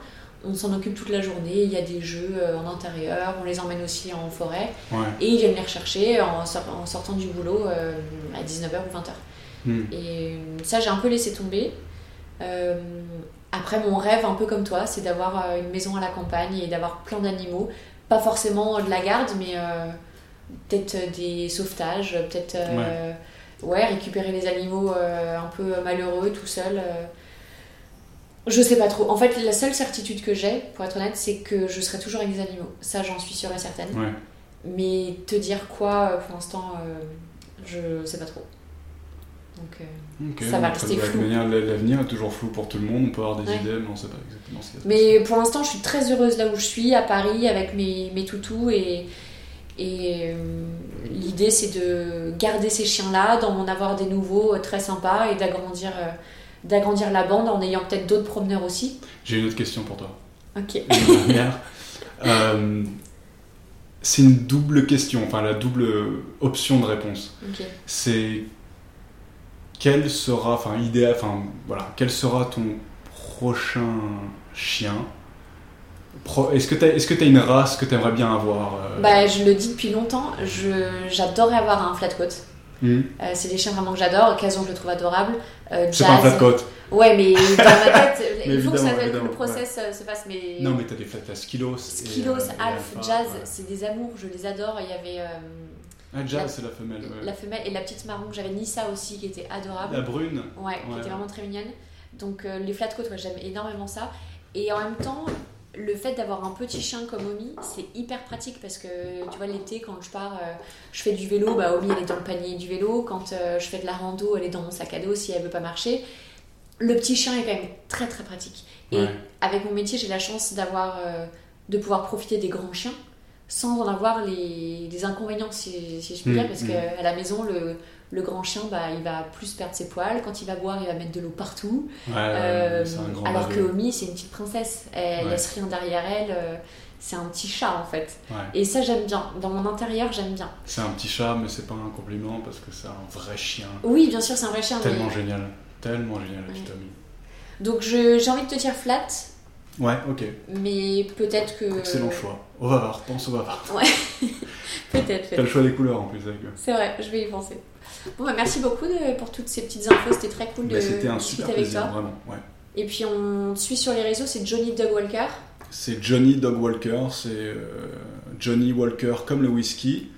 on s'en occupe toute la journée, il y a des jeux euh, en intérieur, on les emmène aussi en forêt, et ils viennent les rechercher en, sortant du boulot euh, à 19h ou 20h. Hmm. Et ça, j'ai un peu laissé tomber. Euh, après, mon rêve, un peu comme toi, c'est d'avoir une maison à la campagne et d'avoir plein d'animaux. Pas forcément de la garde, mais peut-être des sauvetages, peut-être ouais. récupérer les animaux un peu malheureux tout seul. Je sais pas trop. En fait, la seule certitude que j'ai, pour être honnête, c'est que je serai toujours avec des animaux. Ça, j'en suis sûre et certaine. Mais te dire quoi, euh, pour l'instant, euh, je sais pas trop. Donc, euh, ça va rester flou. L'avenir est toujours flou pour tout le monde. On peut avoir des idées, mais on sait pas exactement ce qui Mais pour l'instant, je suis très heureuse là où je suis, à Paris, avec mes, mes toutous. Et, et l'idée, c'est de garder ces chiens-là, d'en avoir des nouveaux très sympas et d'agrandir d'agrandir la bande en ayant peut-être d'autres promeneurs aussi. J'ai une autre question pour toi. Ok. Euh, c'est une double question, enfin la double option de réponse. C'est quel sera, enfin idéal, enfin voilà, quel sera ton prochain chien? Est-ce que tu as, que une race que tu aimerais bien avoir euh? Bah, je le dis depuis longtemps, j'adorerais avoir un flat coat. Hmm. Euh, c'est des chiens vraiment que j'adore. Occasion, je le trouve adorable. Euh, c'est pas un flat coat. Ouais, mais dans ma tête, il faut que, ça, le process euh, se passe. Mais... Non, mais t'as des flats Skilos. Skilos, Alf, Jazz, c'est des amours, je les adore. Il y avait. ah, Jazz, c'est la femelle. La femelle et la petite marron que j'avais, Nissa aussi, qui était adorable. La brune. Ouais, qui était vraiment très mignonne. Donc, les flat coats, j'aime énormément ça. Et en même temps, le fait d'avoir un petit chien comme Omi, c'est hyper pratique parce que tu vois, l'été, quand je pars, euh, je fais du vélo, bah, Omi elle est dans le panier du vélo. Quand euh, je fais de la rando, elle est dans mon sac à dos si elle veut pas marcher. le petit chien est quand même très très pratique. Et Ouais. avec mon métier, j'ai la chance d'avoir, euh, de pouvoir profiter des grands chiens sans en avoir les, les inconvénients, si, si je puis Mm, dire, parce mm. qu'à la maison, le, le grand chien, bah, il va plus perdre ses poils. Quand il va boire, il va mettre de l'eau partout. Ouais, Euh, ouais, un alors que. Omi, c'est une petite princesse. Elle Ouais. laisse rien derrière elle. euh, c'est un petit chat en fait. Ouais. Et ça, j'aime bien. Dans mon intérieur, j'aime bien. C'est un petit chat, mais c'est pas un compliment parce que c'est un vrai chien. Oui, bien sûr, c'est un vrai chien. mais- Tellement génial. Tellement génial, Ouais. Tommy. Donc j'ai envie de te dire flat, Ouais, ok. mais peut-être que. Excellent choix. Au bavard, pense au bavard. Peut-être. T'as le choix des couleurs en plus avec eux. C'est vrai, je vais y penser. Bon, bah, merci beaucoup de- pour toutes ces petites infos. C'était très cool de Bah, C'était un discuter super avec plaisir, toi. vraiment. Ouais. Et puis on te suit sur les réseaux, c'est Johnny Dog Walker. C'est Johnny Dog Walker, c'est euh, Johnny Walker comme le whisky,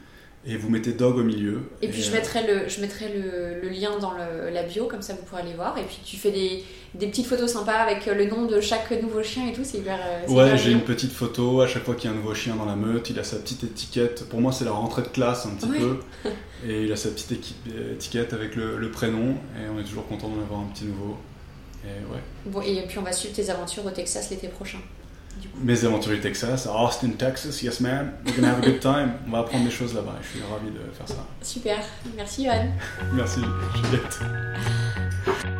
et vous mettez Dog au milieu. Et puis je euh, mettrai le, je mettrai le, le lien dans le- la bio, comme ça vous pourrez aller voir. Et puis tu fais des, des petites photos sympas avec le nom de chaque nouveau chien et tout, c'est hyper. euh, Ouais, j'ai une petite photo à chaque fois qu'il y a un nouveau chien dans la meute. Il a sa petite étiquette. Pour moi, c'est la rentrée de classe un petit Ouais. peu. Et il a sa petite étiquette avec le, le prénom. Et on est toujours content d'en avoir un petit nouveau. Et ouais. Bon, et puis on va suivre tes aventures au Texas l'été prochain. Du coup. Mes aventures du Texas, à Austin, Texas, yes man. We're gonna have a good time. On va apprendre des choses là-bas. Je suis ravi de faire ça. Super, merci Johan. Merci, Juliette.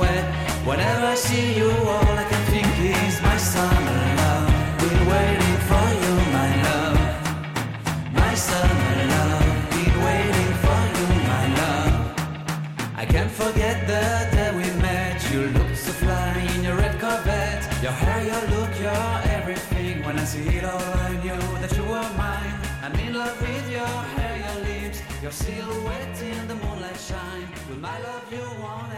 Whenever I see you, all I can think is my summer love. Been waiting for you, my love. My summer love. Been waiting for you, my love. I can't forget the day we met. You looked so fly in your red Corvette. Your hair, your look, your everything. When I see it all, I knew that you were mine. I'm in love with your hair, your lips, your silhouette in the moonlight shine. With my love, you won't